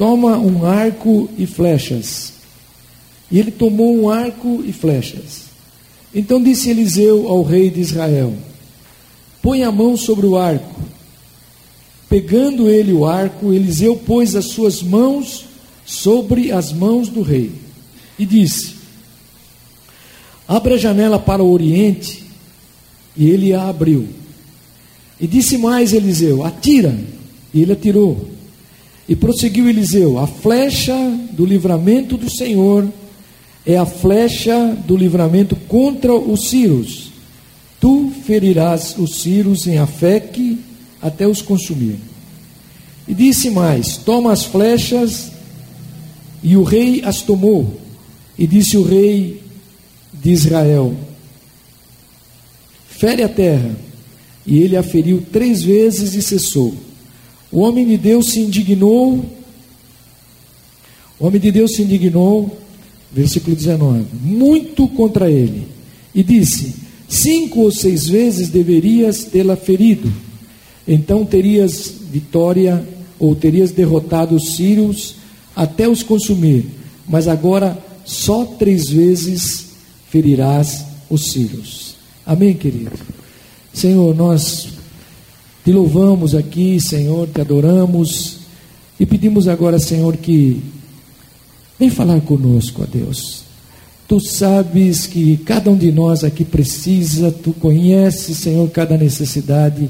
Toma um arco e flechas. E ele tomou um arco e flechas. Então disse Eliseu ao rei de Israel: Põe a mão sobre o arco. Pegando ele o arco, Eliseu pôs as suas mãos sobre as mãos do rei e disse: Abra a janela para o oriente. E ele a abriu. E disse mais Eliseu: Atira. E ele atirou. E prosseguiu Eliseu: A flecha do livramento do Senhor é a flecha do livramento contra os Círios. Tu ferirás os Círios em Afeque até os consumir. E disse mais: Toma as flechas. E o rei as tomou. E disse o rei de Israel: Fere a terra. E ele a feriu três vezes e cessou. O homem de Deus se indignou. O homem de Deus se indignou, versículo 19, muito contra ele, e disse: Cinco ou seis vezes deverias tê-la ferido, então terias vitória, ou terias derrotado os sírios até os consumir, mas agora só três vezes ferirás os sírios. Amém, querido? Senhor, nós te louvamos aqui, Senhor, te adoramos e pedimos agora, Senhor, que vem falar conosco, ó Deus. Tu sabes que cada um de nós aqui precisa, tu conheces, Senhor, cada necessidade.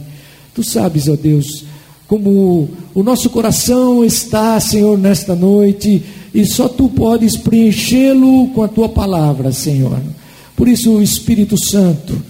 Tu sabes, ó Deus, como o nosso coração está, Senhor, nesta noite, e só tu podes preenchê-lo com a tua palavra, Senhor. Por isso, o Espírito Santo,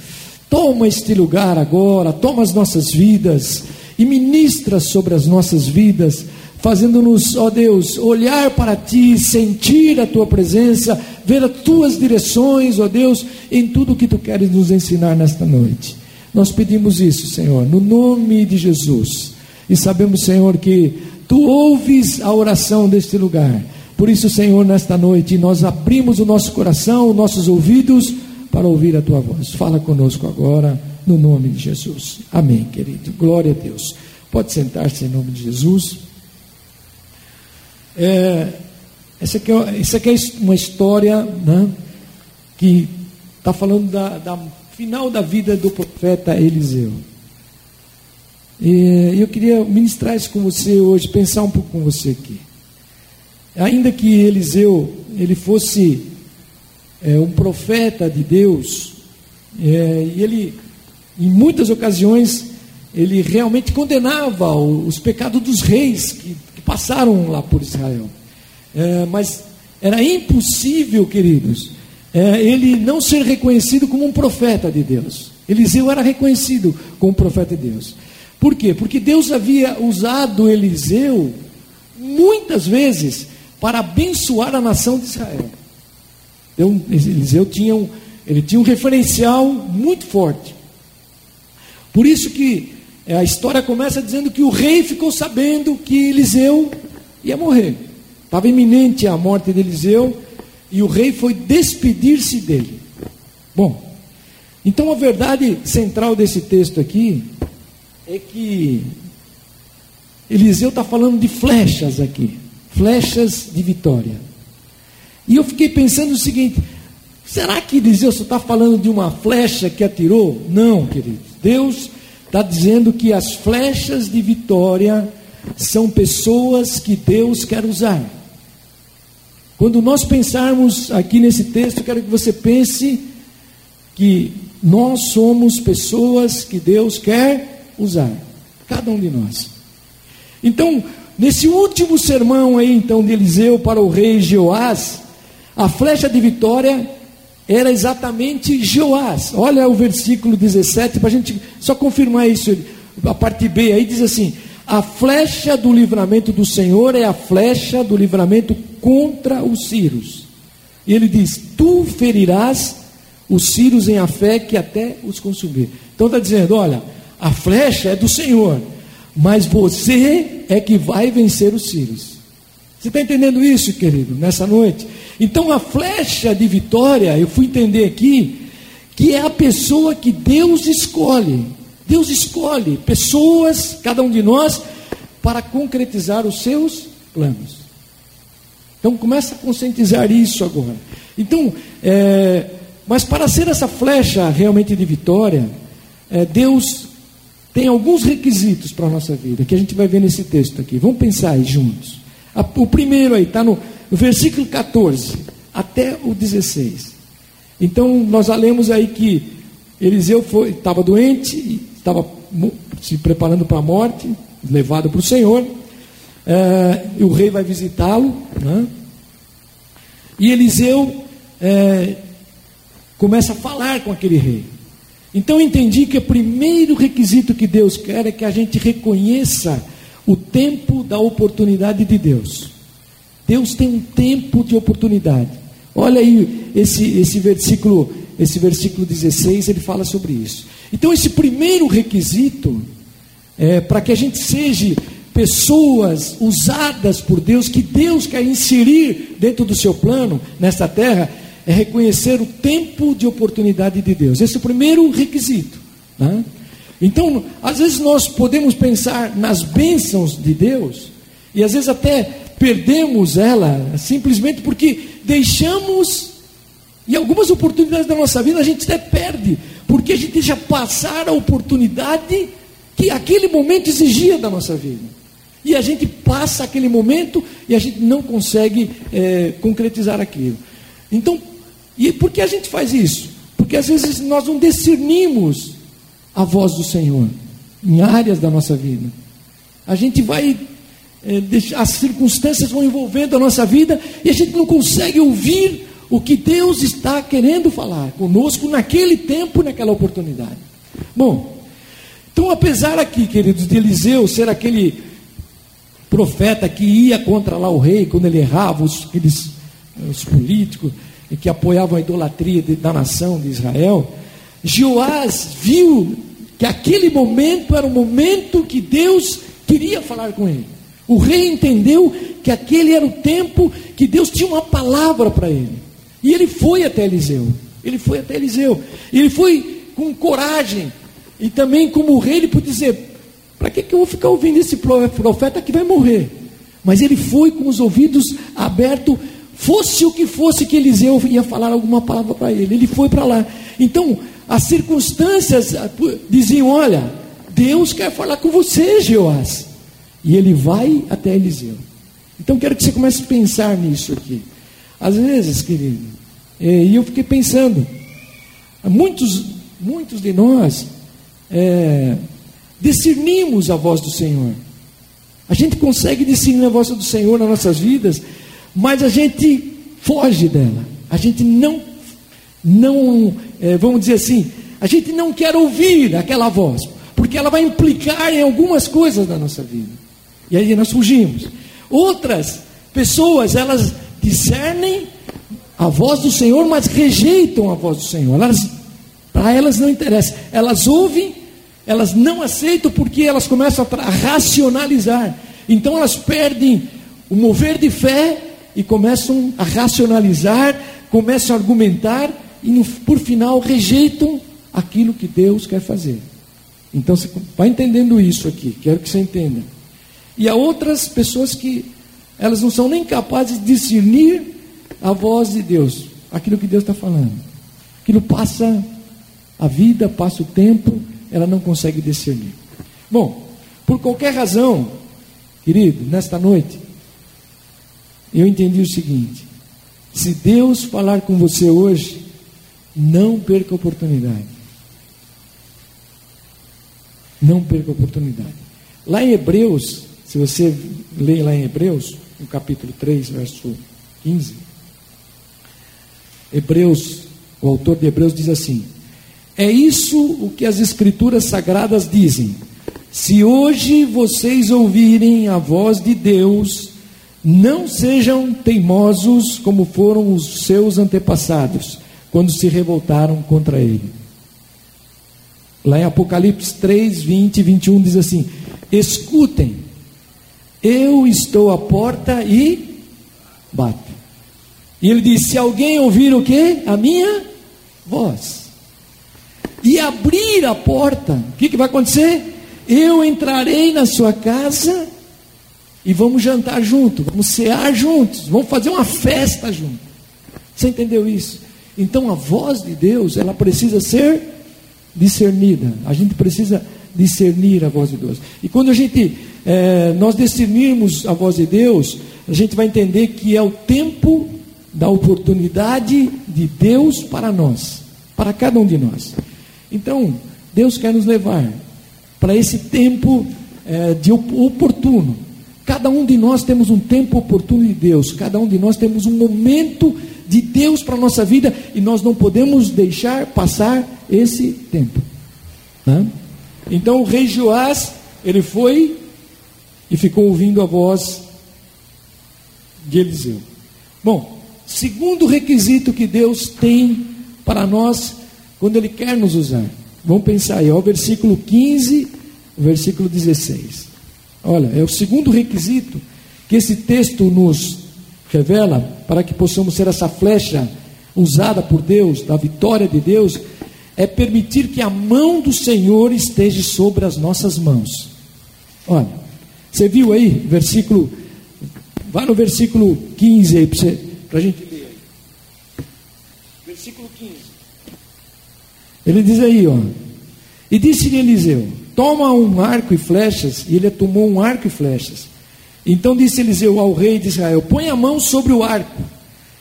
Toma este lugar agora, toma as nossas vidas e ministra sobre as nossas vidas, fazendo-nos, ó Deus, olhar para ti, sentir a tua presença, ver as tuas direções, ó Deus, em tudo que tu queres nos ensinar nesta noite. Nós pedimos isso, Senhor, no nome de Jesus. E sabemos, Senhor, que tu ouves a oração deste lugar. Por isso, Senhor, nesta noite nós abrimos o nosso coração, os nossos ouvidos para ouvir a tua voz. Fala conosco agora, no nome de Jesus. Amém, querido. Glória a Deus. Pode sentar-se em nome de Jesus. É, essa, aqui é, essa aqui é uma história né, que está falando da, da final da vida do profeta Eliseu. E eu queria ministrar isso com você hoje, pensar um pouco com você aqui. Ainda que Eliseu ele fosse é, um profeta de Deus, é, e ele, em muitas ocasiões, ele realmente condenava os pecados dos reis que, que passaram lá por Israel. É, mas era impossível, queridos, é, ele não ser reconhecido como um profeta de Deus. Eliseu era reconhecido como profeta de Deus. Por quê? Porque Deus havia usado Eliseu muitas vezes para abençoar a nação de Israel. Então, Eliseu tinha um, ele tinha um referencial muito forte. Por isso que é, a história começa dizendo que o rei ficou sabendo que Eliseu ia morrer. Estava iminente a morte de Eliseu e o rei foi despedir-se dele. Bom, então a verdade central desse texto aqui é que Eliseu está falando de flechas aqui, flechas de vitória. E eu fiquei pensando o seguinte: será que Eliseu só está falando de uma flecha que atirou? Não, queridos. Deus está dizendo que as flechas de vitória são pessoas que Deus quer usar. Quando nós pensarmos aqui nesse texto, quero que você pense que nós somos pessoas que Deus quer usar, cada um de nós. Então, nesse último sermão aí então de Eliseu para o rei Jeoás, a flecha de vitória era exatamente Joás. Olha o versículo 17, para a gente só confirmar isso. A parte B aí diz assim: A flecha do livramento do Senhor é a flecha do livramento contra os Círios. E ele diz: Tu ferirás os Círios em a fé que até os consumir. Então está dizendo: Olha, a flecha é do Senhor, mas você é que vai vencer os Círios. Você está entendendo isso, querido, nessa noite? Então a flecha de vitória, eu fui entender aqui, que é a pessoa que Deus escolhe. Deus escolhe pessoas, cada um de nós, para concretizar os seus planos. Então começa a conscientizar isso agora. Então, é, mas para ser essa flecha realmente de vitória, é, Deus tem alguns requisitos para a nossa vida, que a gente vai ver nesse texto aqui. Vamos pensar aí juntos. O primeiro aí está no, versículo 14 até o 16. Então nós lemos aí que Eliseu estava doente, estava se preparando para a morte, levado para o Senhor. É, e o rei vai visitá-lo. Né? E Eliseu é, começa a falar com aquele rei. Então eu entendi que o primeiro requisito que Deus quer é que a gente reconheça tempo da oportunidade de Deus. Deus tem um tempo de oportunidade. Olha aí esse, esse versículo, esse versículo 16, ele fala sobre isso. Então esse primeiro requisito é para que a gente seja pessoas usadas por Deus, que Deus quer inserir dentro do seu plano nesta terra, é reconhecer o tempo de oportunidade de Deus. Esse é o primeiro requisito. Né? Então, às vezes nós podemos pensar nas bênçãos de Deus, e às vezes até perdemos ela, simplesmente porque deixamos, e algumas oportunidades da nossa vida a gente até perde, porque a gente deixa passar a oportunidade que aquele momento exigia da nossa vida. E a gente passa aquele momento e a gente não consegue é, concretizar aquilo. Então, e por que a gente faz isso? Porque às vezes nós não discernimos a voz do Senhor em áreas da nossa vida. A gente vai, é, deixar, as circunstâncias vão envolvendo a nossa vida e a gente não consegue ouvir o que Deus está querendo falar conosco naquele tempo, naquela oportunidade. Bom, então apesar aqui, queridos, de Eliseu ser aquele profeta que ia contra lá o rei quando ele errava, os, aqueles, os políticos, e que apoiavam a idolatria de, da nação de Israel, Joás viu que aquele momento era o momento que Deus queria falar com ele. O rei entendeu que aquele era o tempo que Deus tinha uma palavra para ele. E ele foi até Eliseu. Ele foi até Eliseu. Ele foi com coragem. E também, como rei, ele pôde dizer: para que, que eu vou ficar ouvindo esse profeta que vai morrer? Mas ele foi com os ouvidos abertos Fosse o que fosse que Eliseu ia falar alguma palavra para ele, ele foi para lá. Então, as circunstâncias ah, diziam: Olha, Deus quer falar com você, Jeoás. E ele vai até Eliseu. Então, quero que você comece a pensar nisso aqui. Às vezes, querido, é, e eu fiquei pensando, muitos, muitos de nós é, discernimos a voz do Senhor. A gente consegue discernir a voz do Senhor nas nossas vidas mas a gente foge dela. A gente não, não é, vamos dizer assim, a gente não quer ouvir aquela voz, porque ela vai implicar em algumas coisas da nossa vida. E aí nós fugimos. Outras pessoas, elas discernem a voz do Senhor, mas rejeitam a voz do Senhor. para elas não interessa. Elas ouvem, elas não aceitam porque elas começam a racionalizar. Então elas perdem o mover de fé e começam a racionalizar, começam a argumentar e no, por final rejeitam aquilo que Deus quer fazer. Então você vai entendendo isso aqui, quero que você entenda. E há outras pessoas que elas não são nem capazes de discernir a voz de Deus, aquilo que Deus está falando. Aquilo passa a vida, passa o tempo, ela não consegue discernir. Bom, por qualquer razão, querido, nesta noite, eu entendi o seguinte: se Deus falar com você hoje, não perca a oportunidade. Não perca a oportunidade. Lá em Hebreus, se você ler lá em Hebreus, no capítulo 3, verso 15, Hebreus, o autor de Hebreus diz assim: É isso o que as escrituras sagradas dizem. Se hoje vocês ouvirem a voz de Deus, não sejam teimosos como foram os seus antepassados, quando se revoltaram contra ele. Lá em Apocalipse 3, 20 e 21 diz assim: Escutem, eu estou à porta e bato. E ele diz: Se alguém ouvir o que? A minha voz. E abrir a porta, o que, que vai acontecer? Eu entrarei na sua casa e vamos jantar junto, vamos cear juntos, vamos fazer uma festa junto. Você entendeu isso? Então a voz de Deus, ela precisa ser discernida. A gente precisa discernir a voz de Deus. E quando a gente é, nós discernirmos a voz de Deus, a gente vai entender que é o tempo da oportunidade de Deus para nós, para cada um de nós. Então, Deus quer nos levar para esse tempo é, de oportuno. Cada um de nós temos um tempo oportuno de Deus, cada um de nós temos um momento de Deus para a nossa vida e nós não podemos deixar passar esse tempo. Né? Então o rei Joás, ele foi e ficou ouvindo a voz de Eliseu. Bom, segundo requisito que Deus tem para nós quando Ele quer nos usar. Vamos pensar aí, ó, o versículo 15, o versículo 16. Olha, é o segundo requisito que esse texto nos revela para que possamos ser essa flecha usada por Deus, da vitória de Deus, é permitir que a mão do Senhor esteja sobre as nossas mãos. Olha, você viu aí, versículo, vai no versículo 15 aí para a gente ler. Versículo 15. Ele diz aí, ó. E disse-lhe Eliseu: Toma um arco e flechas. E ele tomou um arco e flechas. Então disse Eliseu ao rei de Israel: Põe a mão sobre o arco.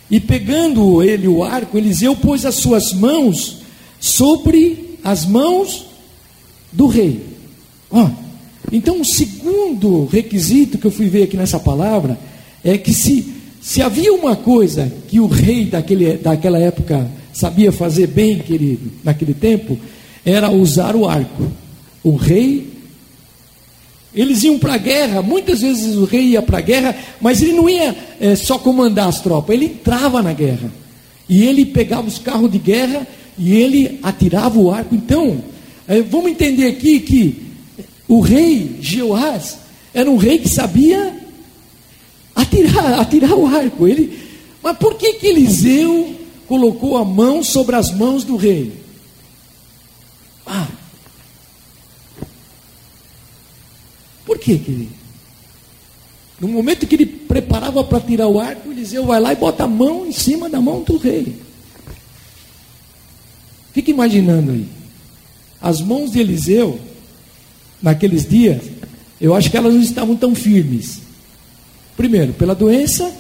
E pegando ele o arco, Eliseu pôs as suas mãos sobre as mãos do rei. Ó, então, o segundo requisito que eu fui ver aqui nessa palavra é que se, se havia uma coisa que o rei daquele, daquela época sabia fazer bem, querido, naquele tempo, era usar o arco. O rei, eles iam para a guerra, muitas vezes o rei ia para a guerra, mas ele não ia é, só comandar as tropas, ele entrava na guerra. E ele pegava os carros de guerra e ele atirava o arco. Então, é, vamos entender aqui que o rei Jeoás era um rei que sabia atirar, atirar o arco. Ele, mas por que, que Eliseu colocou a mão sobre as mãos do rei? Ah, por que, querido? No momento que ele preparava para tirar o arco, Eliseu vai lá e bota a mão em cima da mão do rei. Fica imaginando aí. As mãos de Eliseu, naqueles dias, eu acho que elas não estavam tão firmes. Primeiro, pela doença,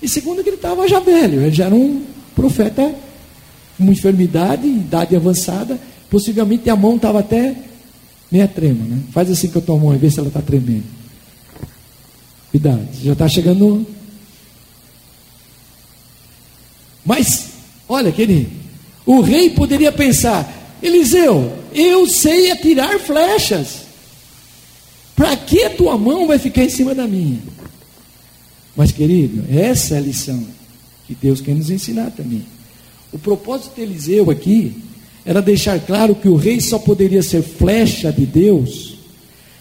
e segundo, que ele estava já velho, ele já era um profeta com uma enfermidade, idade avançada, possivelmente a mão estava até meia trema, né? Faz assim com a tua mão e vê se ela está tremendo. Cuidado, já está chegando. Mas, olha, querido, o rei poderia pensar: Eliseu, eu sei atirar flechas. Para que a tua mão vai ficar em cima da minha? Mas, querido, essa é a lição que Deus quer nos ensinar também. O propósito de Eliseu aqui era deixar claro que o rei só poderia ser flecha de Deus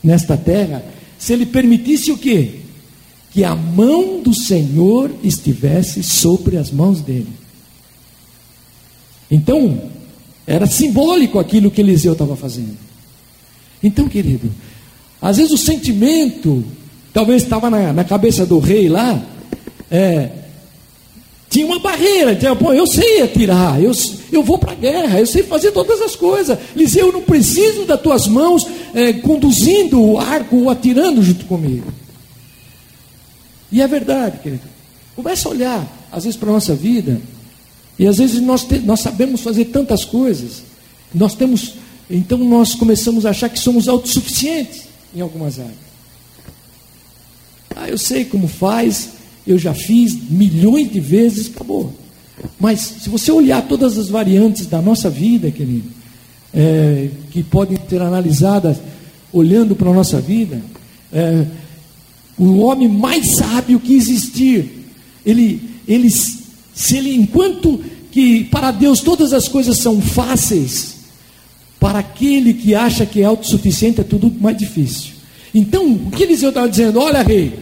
nesta terra se ele permitisse o quê? Que a mão do Senhor estivesse sobre as mãos dele. Então, era simbólico aquilo que Eliseu estava fazendo. Então, querido, às vezes o sentimento, talvez estava na, na cabeça do rei lá, é, tinha uma barreira, tinha, pô, eu sei atirar, eu, eu vou para a guerra, eu sei fazer todas as coisas. Eliseu, eu não preciso das tuas mãos é, conduzindo o arco ou atirando junto comigo. E é verdade, querido. Começa a olhar, às vezes, para a nossa vida e às vezes nós, te, nós sabemos fazer tantas coisas, nós temos, então nós começamos a achar que somos autossuficientes em algumas áreas. Ah, eu sei como faz, eu já fiz milhões de vezes, acabou. Mas se você olhar todas as variantes da nossa vida, querido, é, que podem ser analisadas olhando para a nossa vida, é, o homem mais sábio que existir, ele, ele se ele, enquanto que para Deus todas as coisas são fáceis, para aquele que acha que é autossuficiente é tudo mais difícil. Então, o que Eliseu estava dizendo? Olha, rei,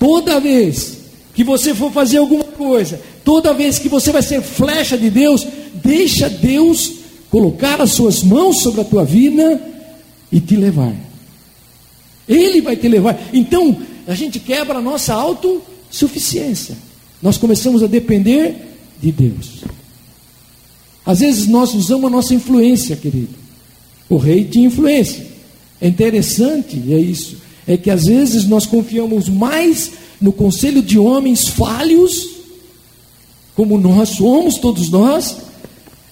toda vez que você for fazer alguma coisa, toda vez que você vai ser flecha de Deus, deixa Deus colocar as suas mãos sobre a tua vida e te levar. Ele vai te levar. Então, a gente quebra a nossa autossuficiência. Nós começamos a depender de Deus. Às vezes nós usamos a nossa influência, querido. O rei tinha influência. É interessante, é isso. É que às vezes nós confiamos mais no conselho de homens falhos, como nós somos, todos nós,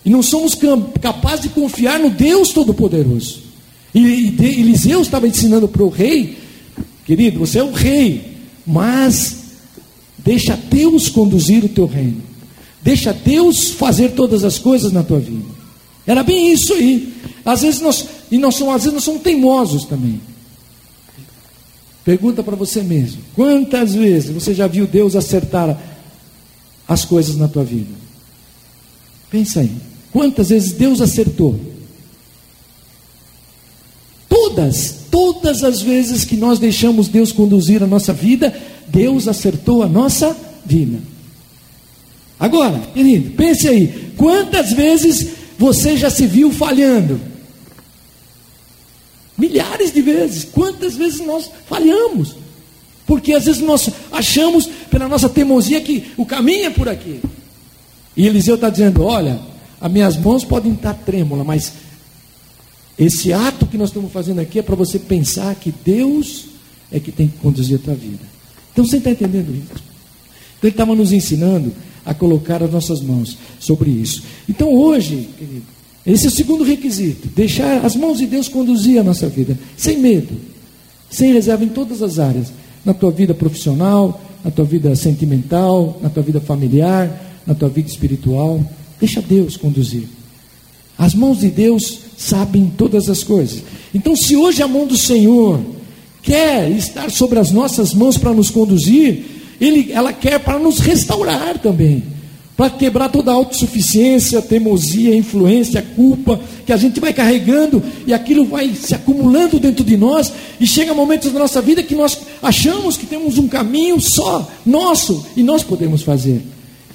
e não somos capazes de confiar no Deus Todo-Poderoso. E, Eliseu estava ensinando para o rei, querido, você é o rei, mas deixa Deus conduzir o teu reino. Deixa Deus fazer todas as coisas na tua vida. Era bem isso aí. Às vezes nós, e nós somos, às vezes nós somos teimosos também. Pergunta para você mesmo: quantas vezes você já viu Deus acertar as coisas na tua vida? Pensa aí. Quantas vezes Deus acertou? Todas, todas as vezes que nós deixamos Deus conduzir a nossa vida, Deus acertou a nossa vida. Agora, querido, pense aí: quantas vezes você já se viu falhando? Milhares de vezes. Quantas vezes nós falhamos? Porque às vezes nós achamos, pela nossa teimosia, que o caminho é por aqui. E Eliseu está dizendo: olha, as minhas mãos podem estar trêmulas, mas esse ato que nós estamos fazendo aqui é para você pensar que Deus é que tem que conduzir a tua vida. Então você está entendendo isso? Então ele estava nos ensinando a colocar as nossas mãos sobre isso. Então hoje, querido, esse é o segundo requisito: deixar as mãos de Deus conduzir a nossa vida, sem medo, sem reserva em todas as áreas, na tua vida profissional, na tua vida sentimental, na tua vida familiar, na tua vida espiritual. Deixa Deus conduzir. As mãos de Deus sabem todas as coisas. Então, se hoje a mão do Senhor quer estar sobre as nossas mãos para nos conduzir, ele, ela quer para nos restaurar também, para quebrar toda a autossuficiência, teimosia, influência, culpa que a gente vai carregando e aquilo vai se acumulando dentro de nós e chega momentos da nossa vida que nós achamos que temos um caminho só nosso e nós podemos fazer.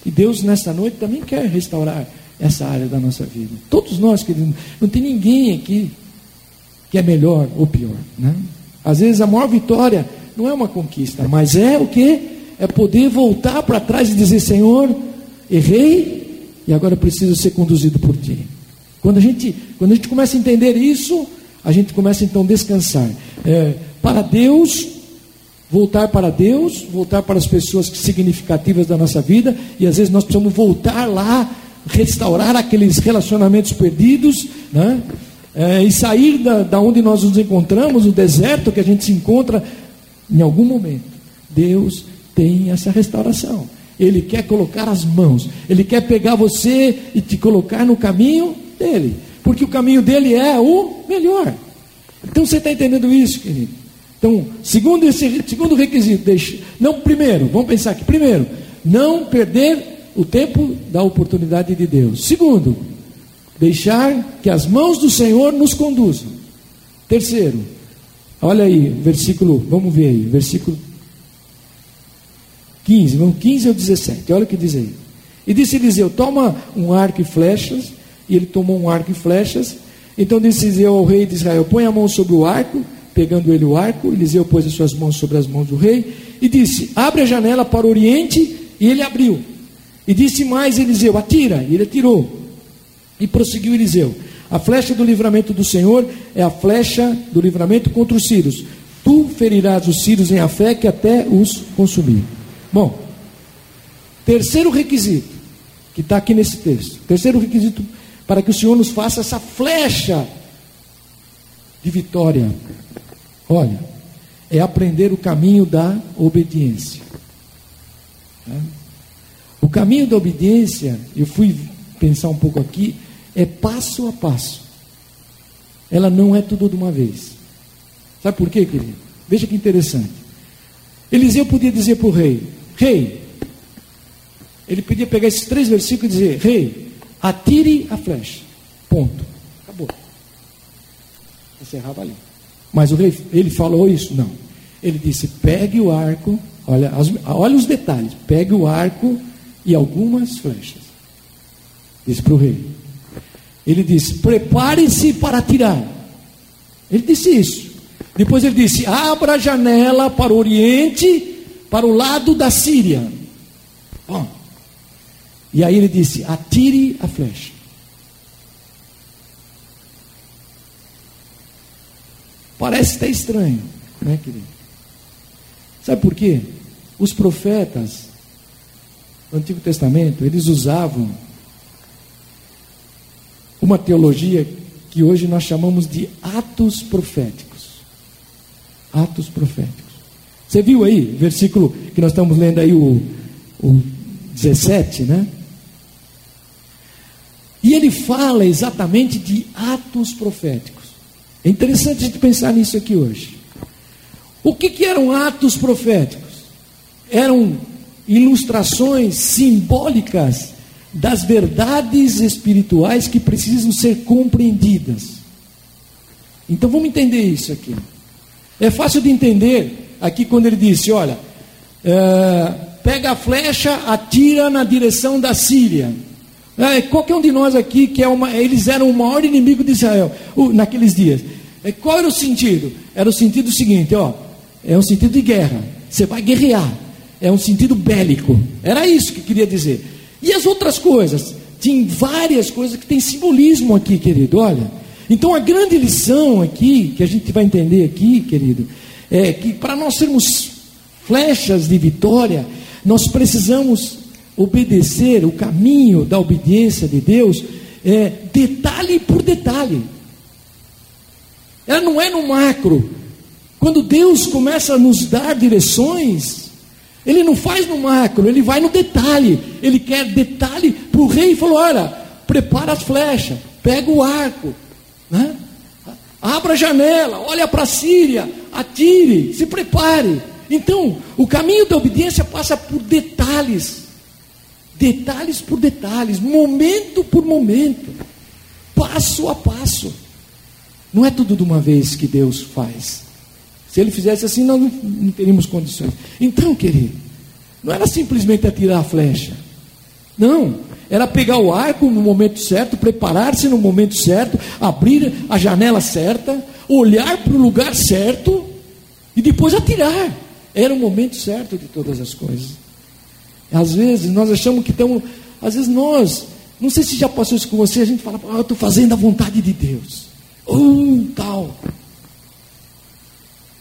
E Deus nesta noite também quer restaurar essa área da nossa vida. Todos nós, queridos, não tem ninguém aqui que é melhor ou pior. Né? Às vezes a maior vitória não é uma conquista, mas é o que? É poder voltar para trás e dizer, Senhor, errei e agora preciso ser conduzido por Ti. Quando a gente, quando a gente começa a entender isso, a gente começa então a descansar. É, para Deus, voltar para Deus, voltar para as pessoas significativas da nossa vida, e às vezes nós precisamos voltar lá, restaurar aqueles relacionamentos perdidos, né? É, e sair da, da onde nós nos encontramos, o deserto que a gente se encontra, em algum momento. Deus tem essa restauração. Ele quer colocar as mãos, ele quer pegar você e te colocar no caminho dele, porque o caminho dele é o melhor. Então você está entendendo isso, querido? Então, segundo esse segundo requisito, deixe, não primeiro, vamos pensar aqui, primeiro, não perder o tempo da oportunidade de Deus. Segundo, deixar que as mãos do Senhor nos conduzam. Terceiro, olha aí, versículo, vamos ver aí, versículo 15, vamos 15 ao 17, olha o que diz aí. E disse Eliseu: Toma um arco e flechas, e ele tomou um arco e flechas. Então disse Eliseu ao rei de Israel: Põe a mão sobre o arco pegando ele o arco, Eliseu pôs as suas mãos sobre as mãos do rei e disse: Abre a janela para o oriente, e ele abriu. E disse mais Eliseu: Atira, e ele atirou. E prosseguiu Eliseu: A flecha do livramento do Senhor é a flecha do livramento contra os sírios. Tu ferirás os sírios em fé que até os consumir. Bom, terceiro requisito, que está aqui nesse texto. Terceiro requisito para que o Senhor nos faça essa flecha de vitória Olha, é aprender o caminho da obediência. Né? O caminho da obediência, eu fui pensar um pouco aqui, é passo a passo. Ela não é tudo de uma vez. Sabe por quê, querido? Veja que interessante. Eliseu podia dizer para o rei: Rei, ele podia pegar esses três versículos e dizer: Rei, atire a flecha. Ponto. Acabou. Encerrava ali. Mas o rei, ele falou isso? Não. Ele disse: pegue o arco, olha, olha os detalhes, pegue o arco e algumas flechas. Disse para o rei. Ele disse: prepare-se para atirar. Ele disse isso. Depois ele disse: abra a janela para o oriente, para o lado da Síria. Bom, e aí ele disse: atire a flecha. Parece até estranho, né, querido? Sabe por quê? Os profetas do Antigo Testamento, eles usavam uma teologia que hoje nós chamamos de atos proféticos. Atos proféticos. Você viu aí, versículo que nós estamos lendo aí, o, o 17, né? E ele fala exatamente de atos proféticos. É interessante a gente pensar nisso aqui hoje. O que, que eram atos proféticos? Eram ilustrações simbólicas das verdades espirituais que precisam ser compreendidas. Então vamos entender isso aqui. É fácil de entender aqui quando ele disse: olha, é, pega a flecha, atira na direção da Síria. É, qualquer um de nós aqui que é uma, eles eram o maior inimigo de Israel naqueles dias. É, qual era o sentido? Era o sentido seguinte, ó, é um sentido de guerra. Você vai guerrear. É um sentido bélico. Era isso que queria dizer. E as outras coisas? Tem várias coisas que tem simbolismo aqui, querido. Olha. Então a grande lição aqui, que a gente vai entender aqui, querido, é que para nós sermos flechas de vitória, nós precisamos obedecer o caminho da obediência de Deus, é, detalhe por detalhe. Ela não é no macro. Quando Deus começa a nos dar direções, Ele não faz no macro, Ele vai no detalhe. Ele quer detalhe para o rei e falou: olha, prepara as flechas, pega o arco, né? abra a janela, olha para a Síria, atire, se prepare. Então, o caminho da obediência passa por detalhes, detalhes por detalhes, momento por momento, passo a passo. Não é tudo de uma vez que Deus faz. Se ele fizesse assim, nós não, não teríamos condições. Então, querido, não era simplesmente atirar a flecha. Não, era pegar o arco no momento certo, preparar-se no momento certo, abrir a janela certa, olhar para o lugar certo e depois atirar. Era o momento certo de todas as coisas. Às vezes nós achamos que estamos. Às vezes nós, não sei se já passou isso com você, a gente fala, ah, eu estou fazendo a vontade de Deus. Um tal.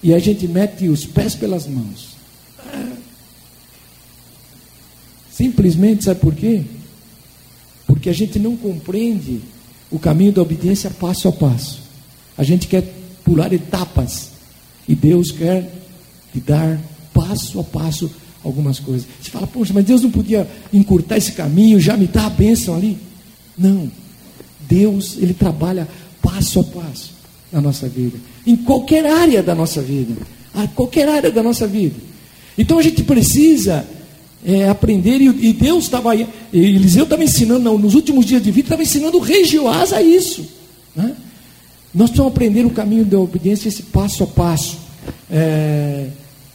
E a gente mete os pés pelas mãos. Simplesmente, sabe por quê? Porque a gente não compreende o caminho da obediência passo a passo. A gente quer pular etapas. E Deus quer te dar passo a passo algumas coisas. Você fala, poxa, mas Deus não podia encurtar esse caminho, já me dá a bênção ali? Não. Deus, Ele trabalha passo a passo na nossa vida, em qualquer área da nossa vida, a qualquer área da nossa vida. Então a gente precisa é, aprender, e, e Deus estava, Eliseu estava ensinando, nos últimos dias de vida, estava ensinando o rei a isso. Né? Nós precisamos aprender o caminho da obediência, esse passo a passo. É,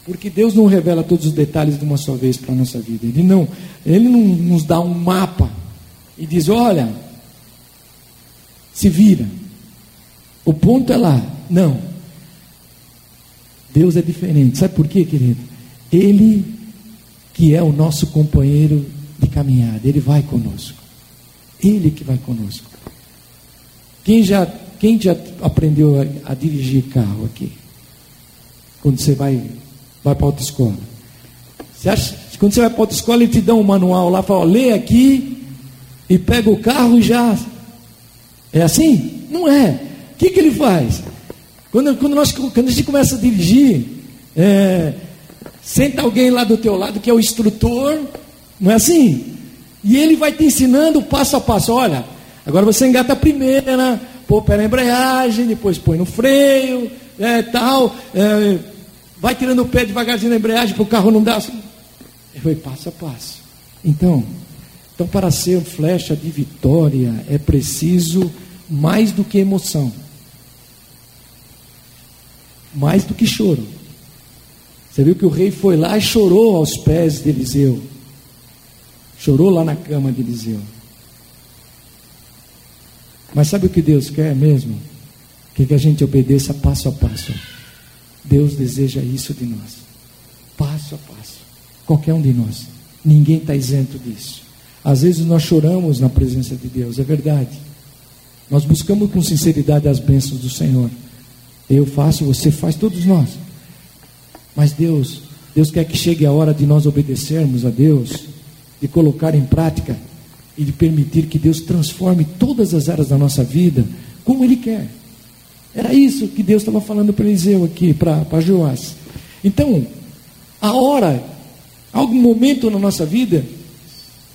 porque Deus não revela todos os detalhes de uma só vez para a nossa vida. Ele não, Ele não nos dá um mapa e diz, olha, se vira. O ponto é lá. Não. Deus é diferente. Sabe por quê, querido? Ele que é o nosso companheiro de caminhada, ele vai conosco. Ele que vai conosco. Quem já, quem já aprendeu a, a dirigir carro aqui? Quando você vai, vai para a autoescola. Você acha, quando você vai para a autoescola, ele te dá um manual lá, fala, lê aqui e pega o carro e já. É assim? Não é. O que, que ele faz? Quando, quando, nós, quando a gente começa a dirigir, é, senta alguém lá do teu lado que é o instrutor, não é assim? E ele vai te ensinando passo a passo. Olha, agora você engata a primeira, pô pé na embreagem, depois põe no freio, é, tal, é, vai tirando o pé devagarzinho na embreagem para o carro não dar. Assim. Foi passo a passo. Então, então para ser flecha de vitória é preciso mais do que emoção mais do que choro. Você viu que o rei foi lá e chorou aos pés de Eliseu. Chorou lá na cama de Eliseu. Mas sabe o que Deus quer mesmo? Que, a gente obedeça passo a passo. Deus deseja isso de nós, passo a passo, qualquer um de nós, ninguém está isento disso. Às vezes nós choramos na presença de Deus, é verdade. Nós buscamos com sinceridade as bênçãos do Senhor. Eu faço, você faz, todos nós. Mas Deus, Deus quer que chegue a hora de nós obedecermos a Deus, de colocar em prática e de permitir que Deus transforme todas as áreas da nossa vida como Ele quer. Era isso que Deus estava falando para Eliseu aqui, para Joás. Então, a hora, algum momento na nossa vida,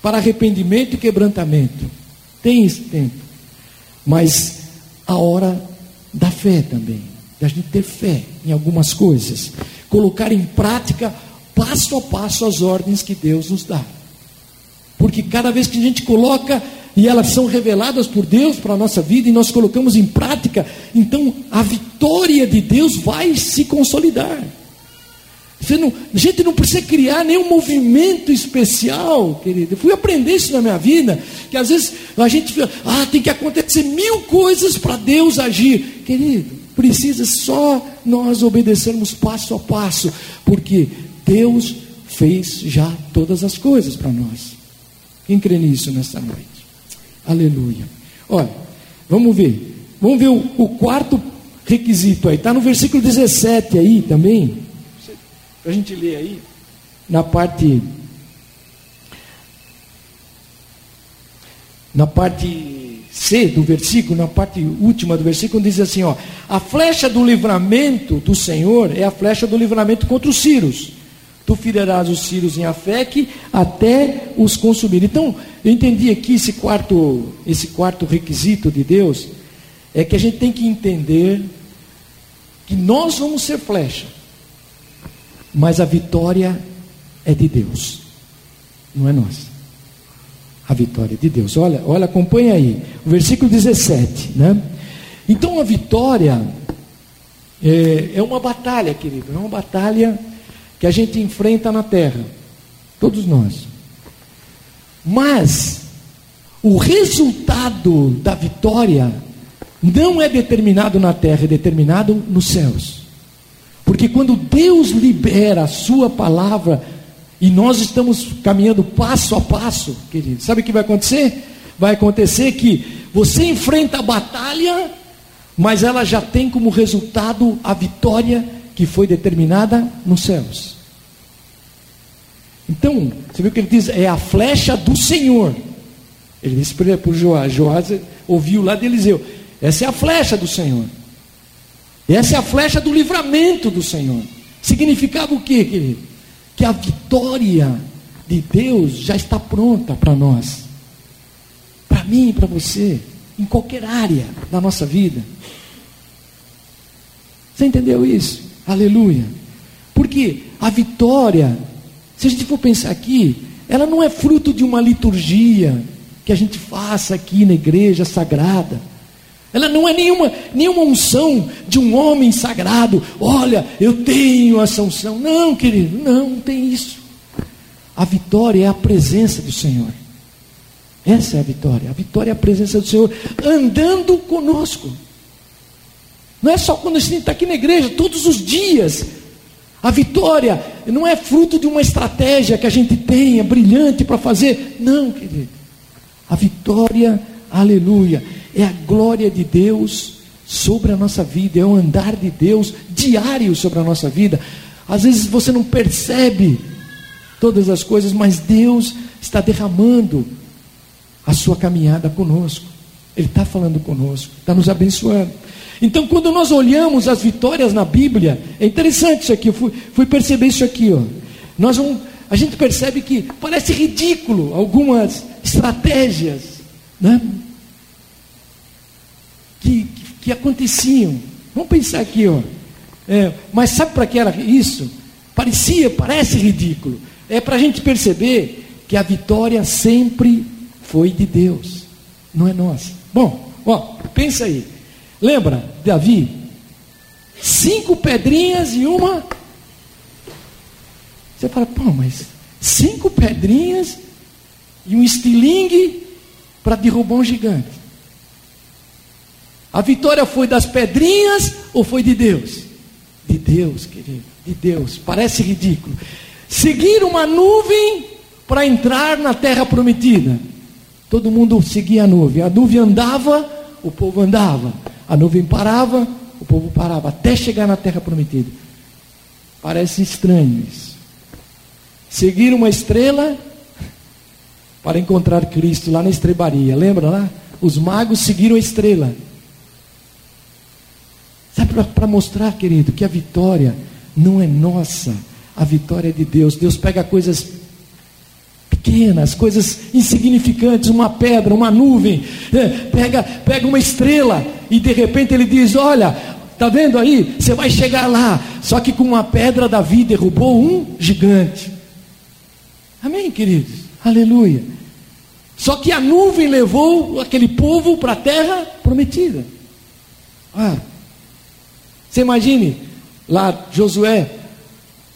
para arrependimento e quebrantamento. Tem esse tempo. Mas a hora da fé também, da gente ter fé em algumas coisas, colocar em prática passo a passo as ordens que Deus nos dá. Porque cada vez que a gente coloca e elas são reveladas por Deus para a nossa vida e nós colocamos em prática, então a vitória de Deus vai se consolidar. Não, a gente não precisa criar nenhum movimento especial, querido. Eu fui aprender isso na minha vida, que às vezes a gente fica, ah, tem que acontecer mil coisas para Deus agir. Querido, precisa só nós obedecermos passo a passo, porque Deus fez já todas as coisas para nós. Quem crê nisso nessa noite? Aleluia. Olha, vamos ver. Vamos ver o, o quarto requisito aí. Está no versículo 17 aí também para a gente ler aí, na parte. Na parte C do versículo, na parte última do versículo, diz assim: ó, a flecha do livramento do Senhor é a flecha do livramento contra os círios. Tu ferirás os círios em Afeque até os consumir. Então, eu entendi aqui esse quarto, esse quarto requisito de Deus, é que a gente tem que entender que nós vamos ser flecha mas a vitória é de Deus, não é nossa. A vitória é de Deus. Olha, olha, acompanha aí, o versículo 17, né? Então a vitória é, é uma batalha, querido, é uma batalha que a gente enfrenta na terra, todos nós. Mas o resultado da vitória não é determinado na terra, é determinado nos céus. Porque quando Deus libera a Sua palavra, e nós estamos caminhando passo a passo, querido, sabe o que vai acontecer? Vai acontecer que você enfrenta a batalha, mas ela já tem como resultado a vitória que foi determinada nos céus. Então, você viu que ele diz? É a flecha do Senhor. Ele disse para o Joás, Joás ouviu lá de Eliseu: essa é a flecha do Senhor. Essa é a flecha do livramento do Senhor. Significava o que, querido? Que a vitória de Deus já está pronta para nós. Para mim e para você. Em qualquer área da nossa vida. Você entendeu isso? Aleluia. Porque a vitória, se a gente for pensar aqui, ela não é fruto de uma liturgia que a gente faça aqui na igreja sagrada. Ela não é nenhuma, nenhuma unção de um homem sagrado. Olha, eu tenho essa unção. Não, querido, não, não tem isso. A vitória é a presença do Senhor. Essa é a vitória. A vitória é a presença do Senhor andando conosco. Não é só quando a gente está aqui na igreja, todos os dias. A vitória não é fruto de uma estratégia que a gente tenha brilhante para fazer. Não, querido. A vitória, aleluia é a glória de Deus sobre a nossa vida, é o andar de Deus diário sobre a nossa vida. Às vezes você não percebe todas as coisas, mas Deus está derramando a sua caminhada conosco. Ele está falando conosco, está nos abençoando. Então, quando nós olhamos as vitórias na Bíblia, é interessante isso aqui, eu fui, fui perceber isso aqui, ó. Nós vamos, a gente percebe que parece ridículo algumas estratégias, né? que, que aconteciam. Vamos pensar aqui, ó. É, mas sabe para que era isso? Parecia, parece ridículo. É para a gente perceber que a vitória sempre foi de Deus, não é nossa. Bom, ó, pensa aí. Lembra, Davi? Cinco pedrinhas e uma. Você fala, pô, mas cinco pedrinhas e um estilingue para derrubar um gigante. A vitória foi das pedrinhas ou foi de Deus? De Deus, querido, de Deus. Parece ridículo. Seguir uma nuvem para entrar na terra prometida. Todo mundo seguia a nuvem. A nuvem andava, o povo andava. A nuvem parava, o povo parava, até chegar na terra prometida. Parece estranho isso. Seguir uma estrela para encontrar Cristo lá na estrebaria. Lembra lá? Os magos seguiram a estrela. Sabe para mostrar, querido, que a vitória não é nossa, a vitória é de Deus. Deus pega coisas pequenas, coisas insignificantes, uma pedra, uma nuvem, é, pega, pega uma estrela e de repente ele diz: Olha, tá vendo aí? Você vai chegar lá. Só que com uma pedra Davi derrubou um gigante. Amém, queridos? Aleluia. Só que a nuvem levou aquele povo para a terra prometida. Ah, você imagine lá, Josué,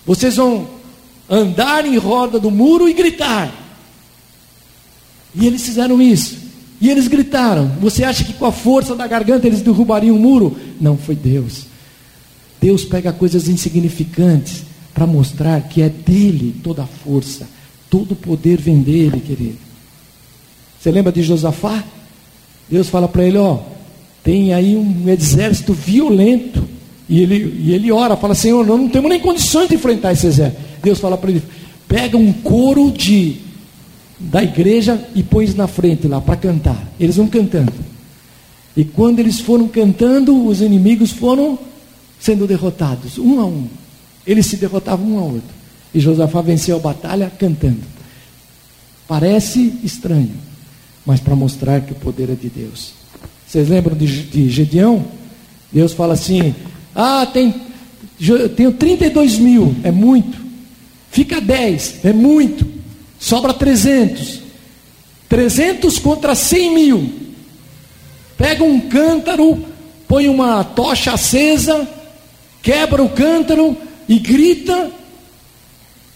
vocês vão andar em roda do muro e gritar. E eles fizeram isso. E eles gritaram. Você acha que com a força da garganta eles derrubariam o muro? Não, foi Deus. Deus pega coisas insignificantes para mostrar que é dele toda a força, todo o poder vem dele, querido. Você lembra de Josafá? Deus fala para ele: Ó, tem aí um exército violento. E ele, e ele ora, fala: Senhor, nós não temos nem condições de enfrentar esse exército. Deus fala para ele: pega um coro de da igreja e põe na frente lá para cantar. Eles vão cantando. E quando eles foram cantando, os inimigos foram sendo derrotados, um a um. Eles se derrotavam um ao outro. E Josafá venceu a batalha cantando. Parece estranho, mas para mostrar que o poder é de Deus. Vocês lembram de, de Gedeão? Deus fala assim: Ah, tem, tenho 32 mil, é muito. Fica 10, é muito. Sobra 300. 300 contra 100 mil. Pega um cântaro, põe uma tocha acesa, quebra o cântaro e grita.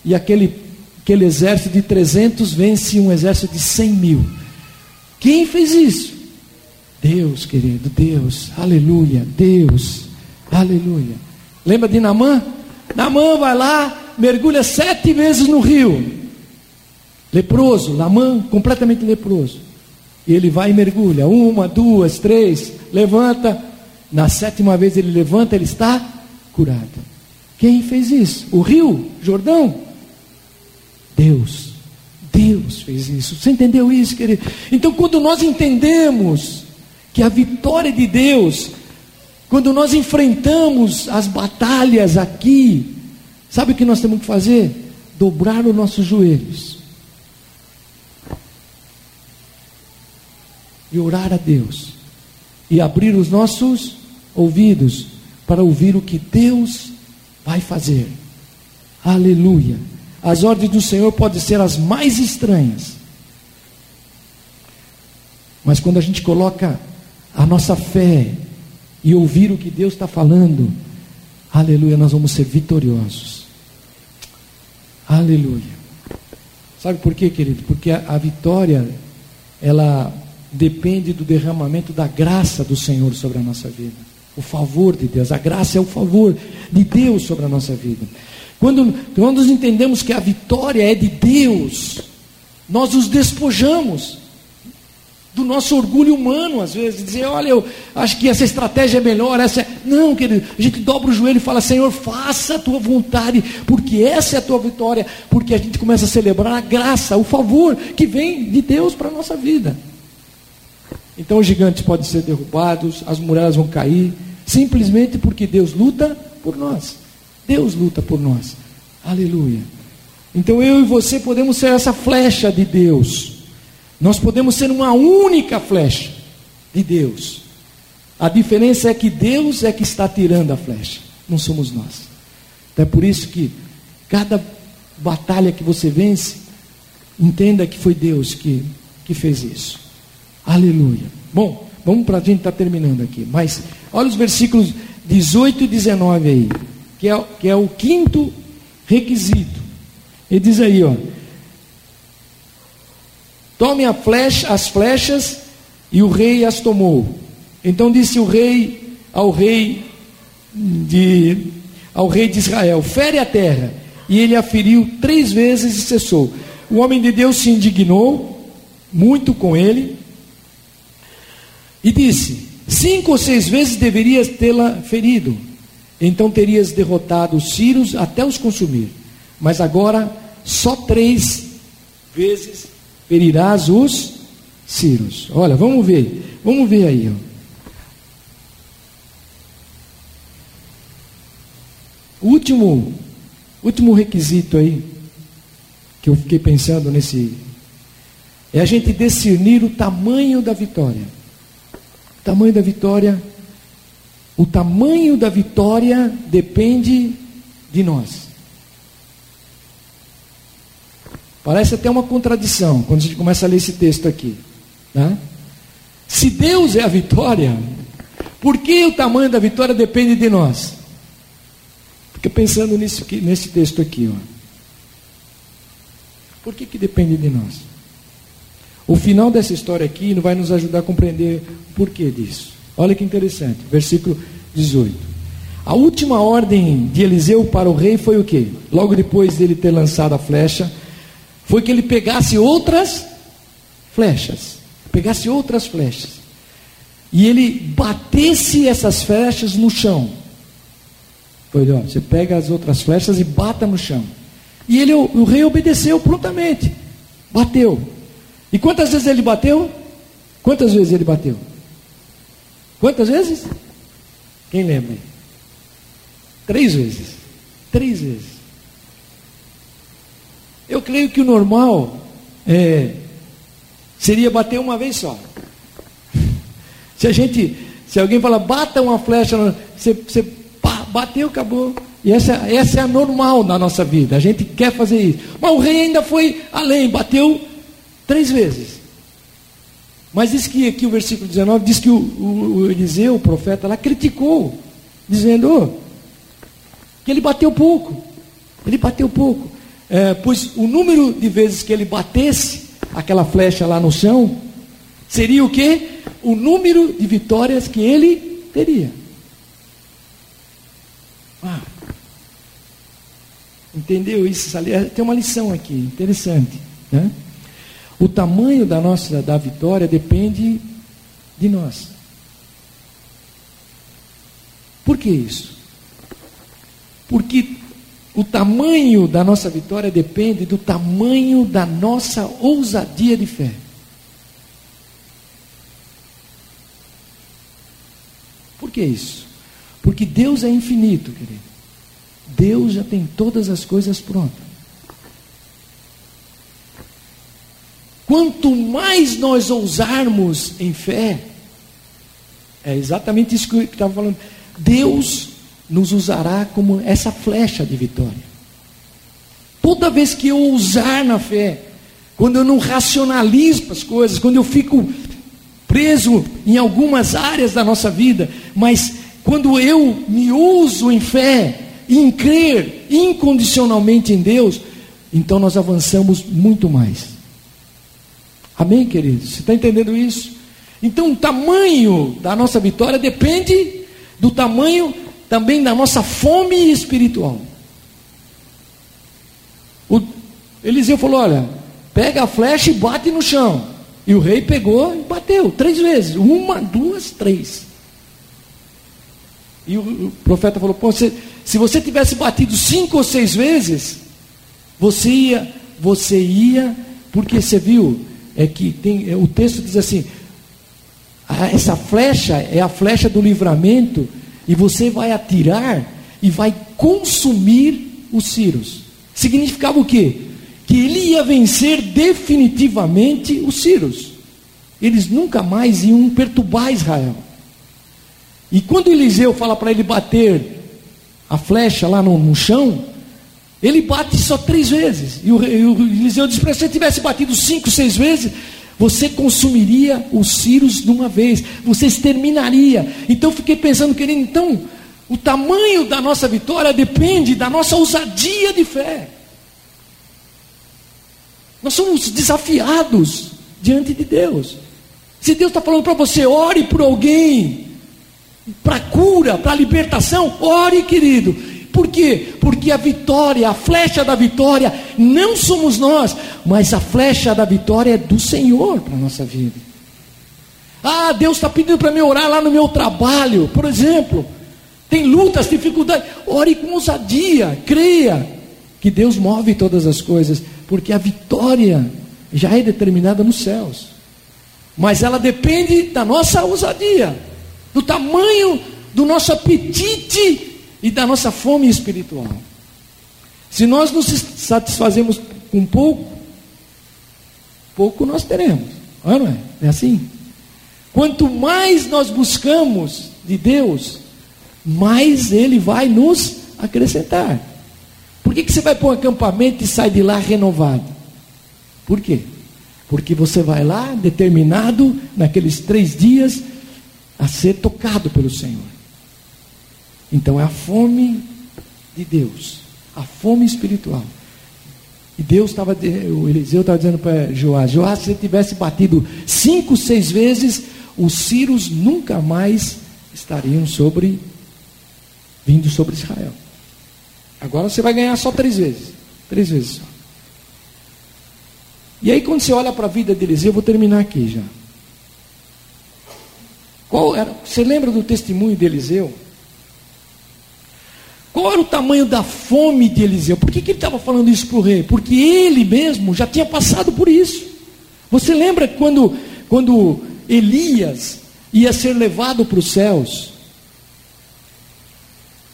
E aquele, aquele exército de 300 vence um exército de 100 mil. Quem fez isso? Deus, querido, Deus, aleluia, Deus, aleluia. Lembra de Namã? Namã vai lá, mergulha sete vezes no rio, leproso, Namã completamente leproso. E ele vai e mergulha, uma, duas, três, levanta. Na sétima vez ele levanta, ele está curado. Quem fez isso? O rio, Jordão? Deus. Deus fez isso. Você entendeu isso, querido? Então, quando nós entendemos que a vitória de Deus, quando nós enfrentamos as batalhas aqui, sabe o que nós temos que fazer? Dobrar os nossos joelhos e orar a Deus e abrir os nossos ouvidos para ouvir o que Deus vai fazer. Aleluia. As ordens do Senhor podem ser as mais estranhas. Mas quando a gente coloca a nossa fé e ouvir o que Deus está falando, aleluia, nós vamos ser vitoriosos. Aleluia. Sabe por quê, querido? Porque a, a vitória, ela depende do derramamento da graça do Senhor sobre a nossa vida. O favor de Deus, a graça é o favor de Deus sobre a nossa vida. Quando, quando nós entendemos que a vitória é de Deus, nós nos despojamos do nosso orgulho humano, às vezes, dizer, olha, eu acho que essa estratégia é melhor, essa é... Não, querido, a gente dobra o joelho e fala, Senhor, faça a tua vontade, porque essa é a tua vitória, porque a gente começa a celebrar a graça, o favor que vem de Deus para a nossa vida. Então os gigantes podem ser derrubados, as muralhas vão cair, simplesmente porque Deus luta por nós. Deus luta por nós. Aleluia. Então eu e você podemos ser essa flecha de Deus. Nós podemos ser uma única flecha de Deus. A diferença é que Deus é que está tirando a flecha, não somos nós. Então é por isso que cada batalha que você vence, entenda que foi Deus que, que fez isso. Aleluia. Bom, vamos para a gente estar tá terminando aqui. Mas olha os versículos 18 e 19 aí, que é, que é o quinto requisito. Ele diz aí, ó. Tome flecha, as flechas, e o rei as tomou. Então disse o rei ao rei de ao rei de Israel: fere a terra. E ele a feriu três vezes e cessou. O homem de Deus se indignou muito com ele e disse: Cinco ou seis vezes deverias tê-la ferido, então terias derrotado os sírios até os consumir. Mas agora só três vezes ferirás os sírios. Olha, vamos ver, vamos ver aí. Ó. Último, último requisito aí, que eu fiquei pensando nesse, é a gente discernir o tamanho da vitória. O tamanho da vitória, o tamanho da vitória depende de nós. Parece até uma contradição quando a gente começa a ler esse texto aqui. Né? Se Deus é a vitória, por que o tamanho da vitória depende de nós? Fica pensando nisso, nesse texto aqui. Ó. Por que, que depende de nós? O final dessa história aqui vai nos ajudar a compreender o porquê disso. Olha que interessante, versículo 18. A última ordem de Eliseu para o rei foi o quê? Logo depois dele ter lançado a flecha, foi que ele pegasse outras flechas, pegasse outras flechas, e ele batesse essas flechas no chão. Foi, ó, você pega as outras flechas e bata no chão. E ele, o, o rei obedeceu prontamente. Bateu. E quantas vezes ele bateu? Quantas vezes ele bateu? Quantas vezes? Quem lembra? Três vezes. Três vezes. Eu creio que o normal é, seria bater uma vez só. Se a gente, se alguém fala, bata uma flecha, você, você bateu, acabou. E essa, essa é a normal na nossa vida. A gente quer fazer isso. Mas o rei ainda foi além, bateu três vezes. Mas diz que aqui o versículo 19 diz que o, o, o Eliseu, o profeta, lá criticou, dizendo oh, que ele bateu pouco. Ele bateu pouco. É, pois o número de vezes que ele batesse aquela flecha lá no chão seria o que? O número de vitórias que ele teria. Ah, entendeu isso? Tem uma lição aqui, interessante. Né? O tamanho da nossa da vitória depende de nós. Por que isso? Porque o tamanho da nossa vitória depende do tamanho da nossa ousadia de fé. Por que isso? Porque Deus é infinito, querido. Deus já tem todas as coisas prontas. Quanto mais nós ousarmos em fé, é exatamente isso que eu estava falando. Deus nos usará como essa flecha de vitória. Toda vez que eu ousar na fé, quando eu não racionalizo as coisas, quando eu fico preso em algumas áreas da nossa vida, mas quando eu me uso em fé, em crer incondicionalmente em Deus, então nós avançamos muito mais. Amém, queridos? Você está entendendo isso? Então, o tamanho da nossa vitória depende do tamanho também da nossa fome espiritual. O Eliseu falou: Olha, pega a flecha e bate no chão. E o rei pegou e bateu três vezes: uma, duas, três. E o, profeta falou: Pô, você, se você tivesse batido cinco ou seis vezes, você ia, você ia, porque você viu, é que tem, é, o texto diz assim: essa flecha é a flecha do livramento, e você vai atirar e vai consumir os Círios. Significava o quê? Que ele ia vencer definitivamente os Círios. Eles nunca mais iam perturbar Israel. E quando Eliseu fala para ele bater a flecha lá no, no, chão, ele bate só três vezes. E o, e o Eliseu diz para se ele tivesse batido cinco, seis vezes, você consumiria os círios de uma vez, você exterminaria. Então fiquei pensando, querido, então, o tamanho da nossa vitória depende da nossa ousadia de fé. Nós somos desafiados diante de Deus. Se Deus está falando para você, ore por alguém, para cura, para libertação, ore, querido. Por quê? Porque a vitória, a flecha da vitória, não somos nós, mas a flecha da vitória é do Senhor para a nossa vida. Ah, Deus está pedindo para mim orar lá no meu trabalho, por exemplo. Tem lutas, dificuldades. Ore com ousadia, creia que Deus move todas as coisas, porque a vitória já é determinada nos céus. Mas ela depende da nossa ousadia, do tamanho do nosso apetite e da nossa fome espiritual. Se nós nos satisfazemos com pouco, pouco nós teremos. Não é? É assim? Quanto mais nós buscamos de Deus, mais Ele vai nos acrescentar. Por que, que você vai para um acampamento e sai de lá renovado? Por quê? Porque você vai lá determinado, naqueles três dias, a ser tocado pelo Senhor. Então é a fome de Deus, a fome espiritual. E Deus estava, o Eliseu estava dizendo para Joás: Joás, se você tivesse batido cinco, seis vezes, os círios nunca mais estariam sobre, vindo sobre Israel. Agora você vai ganhar só três vezes. Três vezes só. E aí, quando você olha para a vida de Eliseu, eu vou terminar aqui já. Qual era, você lembra do testemunho de Eliseu? Qual era o tamanho da fome de Eliseu? Por que, que ele estava falando isso para o rei? Porque ele mesmo já tinha passado por isso. Você lembra quando, quando Elias ia ser levado para os céus?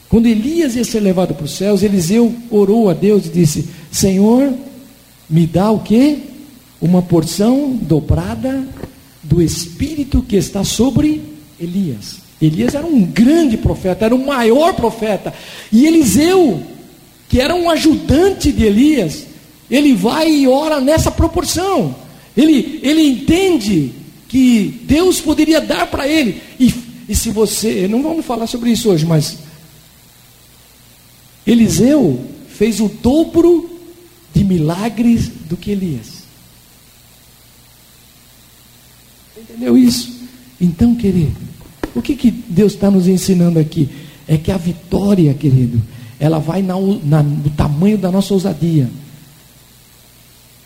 Quando Elias ia ser levado para os céus, Eliseu orou a Deus e disse: Senhor, me dá o que? Uma porção dobrada do Espírito que está sobre Elias. Elias era um grande profeta, era o maior profeta. E Eliseu, que era um ajudante de Elias, ele vai e ora nessa proporção. Ele, ele entende que Deus poderia dar para ele. E, e se você, não vamos falar sobre isso hoje, mas Eliseu fez o dobro de milagres do que Elias. Entendeu isso? Então, querido, o que, que Deus está nos ensinando aqui? É que a vitória, querido, ela vai na, na, no tamanho da nossa ousadia.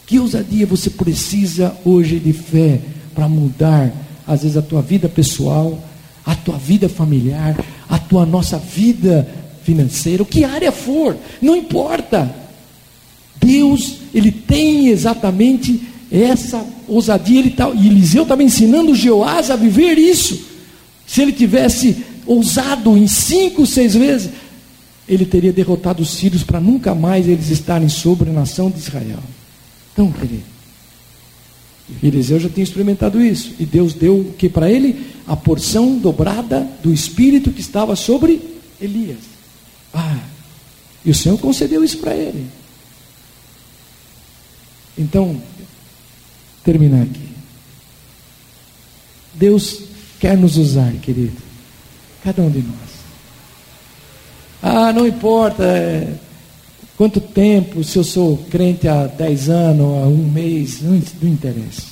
Que ousadia você precisa hoje de fé para mudar, às vezes, a tua vida pessoal, a tua vida familiar, a tua nossa vida financeira, o que área for, não importa. Deus, ele tem exatamente essa ousadia, ele tá, e Eliseu estava ensinando Jeoás a viver isso. Se ele tivesse ousado em cinco, seis vezes, ele teria derrotado os sírios para nunca mais eles estarem sobre a nação de Israel. Então, querido, Eliseu já tinha experimentado isso. E Deus deu o que para ele? A porção dobrada do Espírito que estava sobre Elias. Ah, e o Senhor concedeu isso para ele. Então, terminar aqui. Deus quer nos usar, querido. Cada um de nós. Ah, não importa é, quanto tempo, se eu sou crente há dez anos, há um mês, não, não interessa.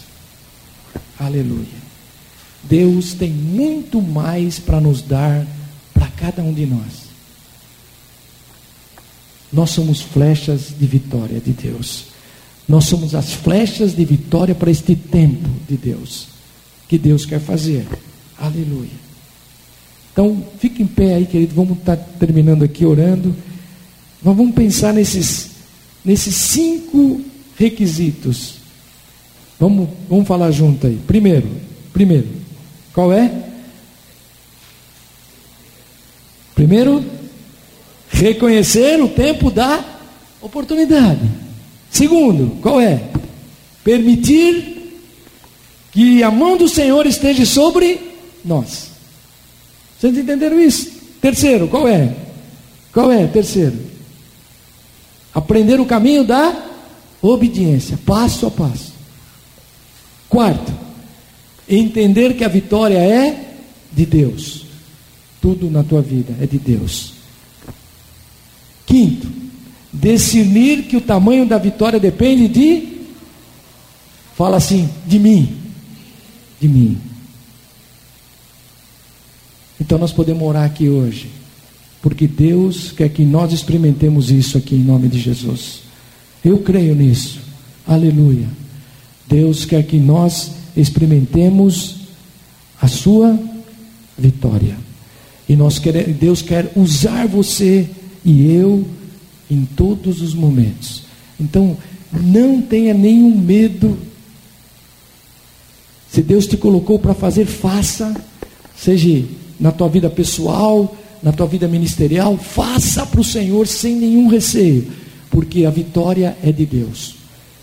Aleluia. Deus tem muito mais para nos dar para cada um de nós. Nós somos flechas de vitória de Deus. Nós somos as flechas de vitória para este tempo de Deus, que Deus quer fazer. Aleluia. Então, fique em pé aí, querido. Vamos estar terminando aqui orando. Nós vamos pensar nesses, nesses cinco requisitos. Vamos, vamos falar junto aí. Primeiro, primeiro, qual é? Primeiro, reconhecer o tempo da oportunidade. Segundo, qual é? Permitir que a mão do Senhor esteja sobre nós. Vocês entenderam isso? Terceiro, qual é? Qual é? Terceiro. Aprender o caminho da obediência, passo a passo. Quarto, entender que a vitória é de Deus. Tudo na tua vida é de Deus. Quinto, discernir que o tamanho da vitória depende de fala assim, de mim. De mim. Então nós podemos orar aqui hoje. porque Deus quer que nós experimentemos isso aqui em nome de Jesus. Eu creio nisso. Aleluia. Deus quer que nós experimentemos a sua vitória. E nós quer, Deus quer usar você e eu em todos os momentos. Então, não tenha nenhum medo. Se Deus te colocou para fazer, faça. Seja na tua vida pessoal, na tua vida ministerial, faça para o Senhor sem nenhum receio, porque a vitória é de Deus,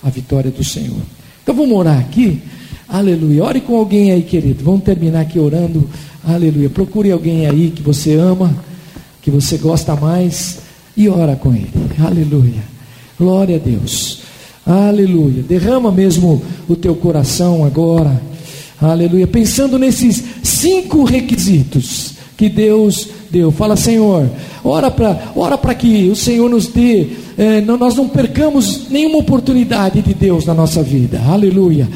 a vitória é do Senhor. Então vamos orar aqui, aleluia. Ore com alguém aí, querido. Vamos terminar aqui orando, aleluia. Procure alguém aí que você ama, que você gosta mais, e ora com ele, aleluia. Glória a Deus, aleluia. Derrama mesmo o teu coração agora, aleluia. Pensando nesses cinco requisitos que Deus deu. Fala, Senhor, ora para ora que o Senhor nos dê, é, não, nós não percamos nenhuma oportunidade de Deus na nossa vida. Aleluia.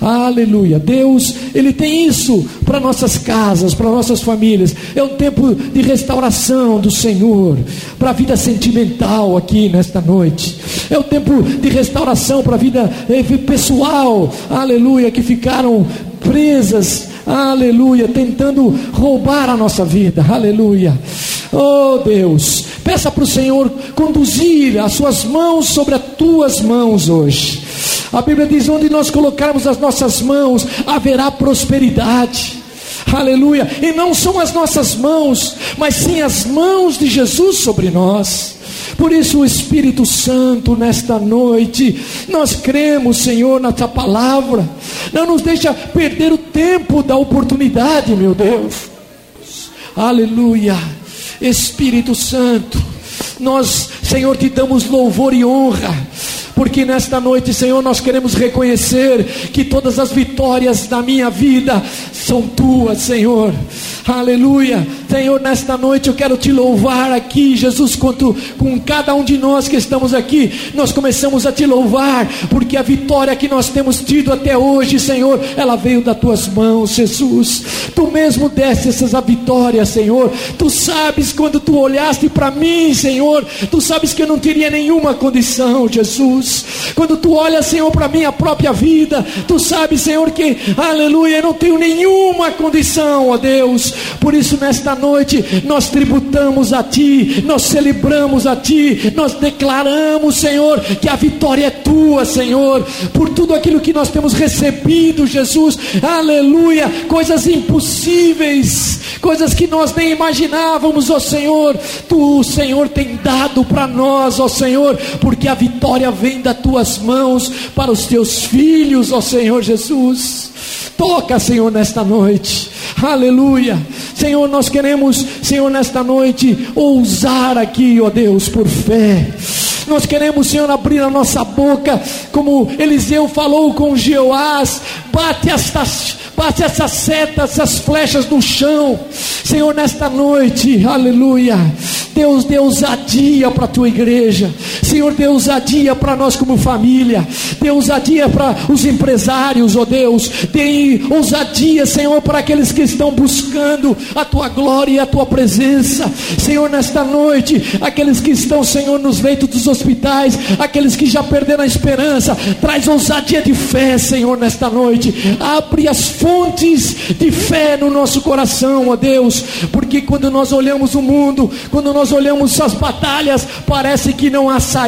Aleluia. Deus, Ele tem isso para nossas casas, para nossas famílias. É um tempo de restauração do Senhor, para a vida sentimental aqui nesta noite. É o tempo de restauração para a vida eh, pessoal. Aleluia. Que ficaram presas aleluia, tentando roubar a nossa vida, aleluia. Oh Deus, peça para o Senhor conduzir as suas mãos sobre as tuas mãos hoje. A Bíblia diz: onde nós colocarmos as nossas mãos, haverá prosperidade. Aleluia. E não são as nossas mãos, mas sim as mãos de Jesus sobre nós. Por isso, o Espírito Santo, nesta noite, nós cremos, Senhor, na tua palavra. Não nos deixa perder o tempo da oportunidade, meu Deus. Aleluia. Espírito Santo, nós, Senhor, te damos louvor e honra porque nesta noite, Senhor, nós queremos reconhecer que todas as vitórias da minha vida são tuas, Senhor. Aleluia. Senhor, nesta noite eu quero te louvar aqui, Jesus, quanto com cada um de nós que estamos aqui, nós começamos a te louvar, porque a vitória que nós temos tido até hoje, Senhor, ela veio das tuas mãos, Jesus. Tu mesmo deste essas vitórias, Senhor. Tu sabes quando tu olhaste para mim, Senhor, tu sabes que eu não teria nenhuma condição, Jesus. Quando tu olhas, Senhor, para minha própria vida, tu sabes, Senhor, que, aleluia, eu não tenho nenhuma condição, ó Deus. Por isso, nesta noite, nós tributamos a Ti, nós celebramos a Ti, nós declaramos, Senhor, que a vitória é Tua, Senhor, por tudo aquilo que nós temos recebido, Jesus, aleluia, coisas impossíveis, coisas que nós nem imaginávamos, ó Senhor, Tu, Senhor, tem dado para nós, ó Senhor, porque a vitória vem das Tuas mãos para os Teus filhos, ó Senhor Jesus. Toca, Senhor, nesta noite. Aleluia. Senhor, nós queremos, Senhor, nesta noite, ousar aqui, ó Deus, por fé. Nós queremos, Senhor, abrir a nossa boca, como Eliseu falou com Jeoás, bate estas Bate essas setas, essas flechas no chão. Senhor, nesta noite, aleluia. Deus dê ousadia para a tua igreja. Senhor, dê ousadia para nós como família. Dê ousadia para os empresários, ó oh Deus. Dê ousadia, Senhor, para aqueles que estão buscando a tua glória e a tua presença. Senhor, nesta noite, aqueles que estão, Senhor, nos leitos dos hospitais, aqueles que já perderam a esperança, traz ousadia de fé, Senhor, nesta noite. Abre as fontes de fé no nosso coração, ó Deus, porque quando nós olhamos o mundo, quando nós olhamos as batalhas, parece que não há saída,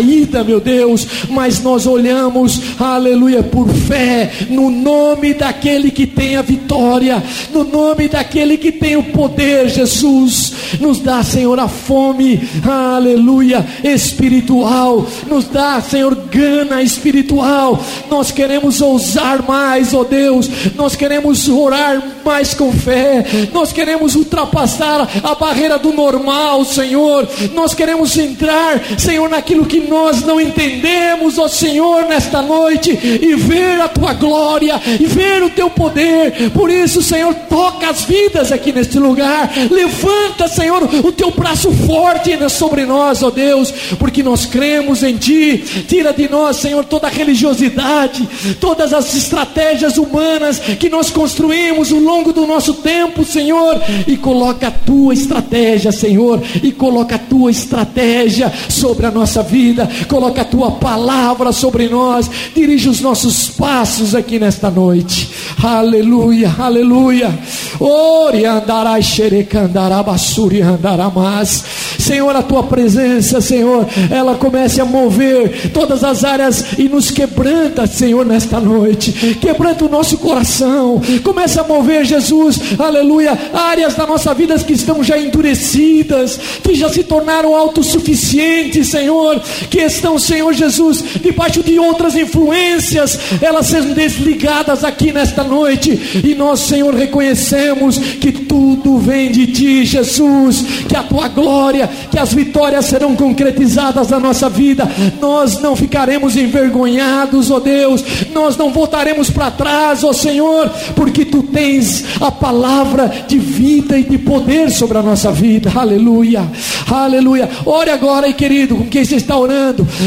meu Deus, mas nós olhamos, aleluia, por fé, no nome daquele que tem a vitória, no nome daquele que tem o poder, Jesus, nos dá, Senhor, a fome, aleluia, espiritual, nos dá, Senhor, gana espiritual, nós queremos ousar mais, ó Deus, nós queremos orar mais com fé, nós queremos ultrapassar a barreira do normal, Senhor, nós queremos entrar, Senhor, naquilo que nós não entendemos, ó Senhor, nesta noite, e ver a tua glória, e ver o teu poder. Por isso, Senhor, toca as vidas aqui neste lugar. Levanta, Senhor, o teu braço forte sobre nós, ó Deus, porque nós cremos em Ti. Tira de nós, Senhor, toda a religiosidade, todas as estratégias humanas que nós construímos ao longo do nosso tempo, Senhor, e coloca a tua estratégia, Senhor, e coloca a tua estratégia sobre a nossa vida, coloca a tua palavra sobre nós, dirige os nossos passos aqui nesta noite. Aleluia, aleluia. Ore andará xerecandarabasuri andaramas. Senhor, a tua presença, Senhor, ela comece a mover todas as áreas e nos quebranta, Senhor, nesta noite. Quebranta o nosso coração. Comece a mover, Jesus, aleluia, áreas da nossa vida que estão já endurecidas, que já se tornaram autossuficientes, Senhor, que estão, Senhor Jesus, debaixo de outras influências, elas sendo desligadas aqui nesta noite. E nós, Senhor, reconhecemos que tudo vem de ti, Jesus, que a tua glória, que as vitórias serão concretizadas na nossa vida. Nós não ficaremos envergonhados, ó oh Deus, nós não voltaremos para trás, ó oh Senhor, porque tu tens a palavra de vida e de poder sobre a nossa vida. Aleluia, aleluia. Ore agora, querido, com quem você está orando,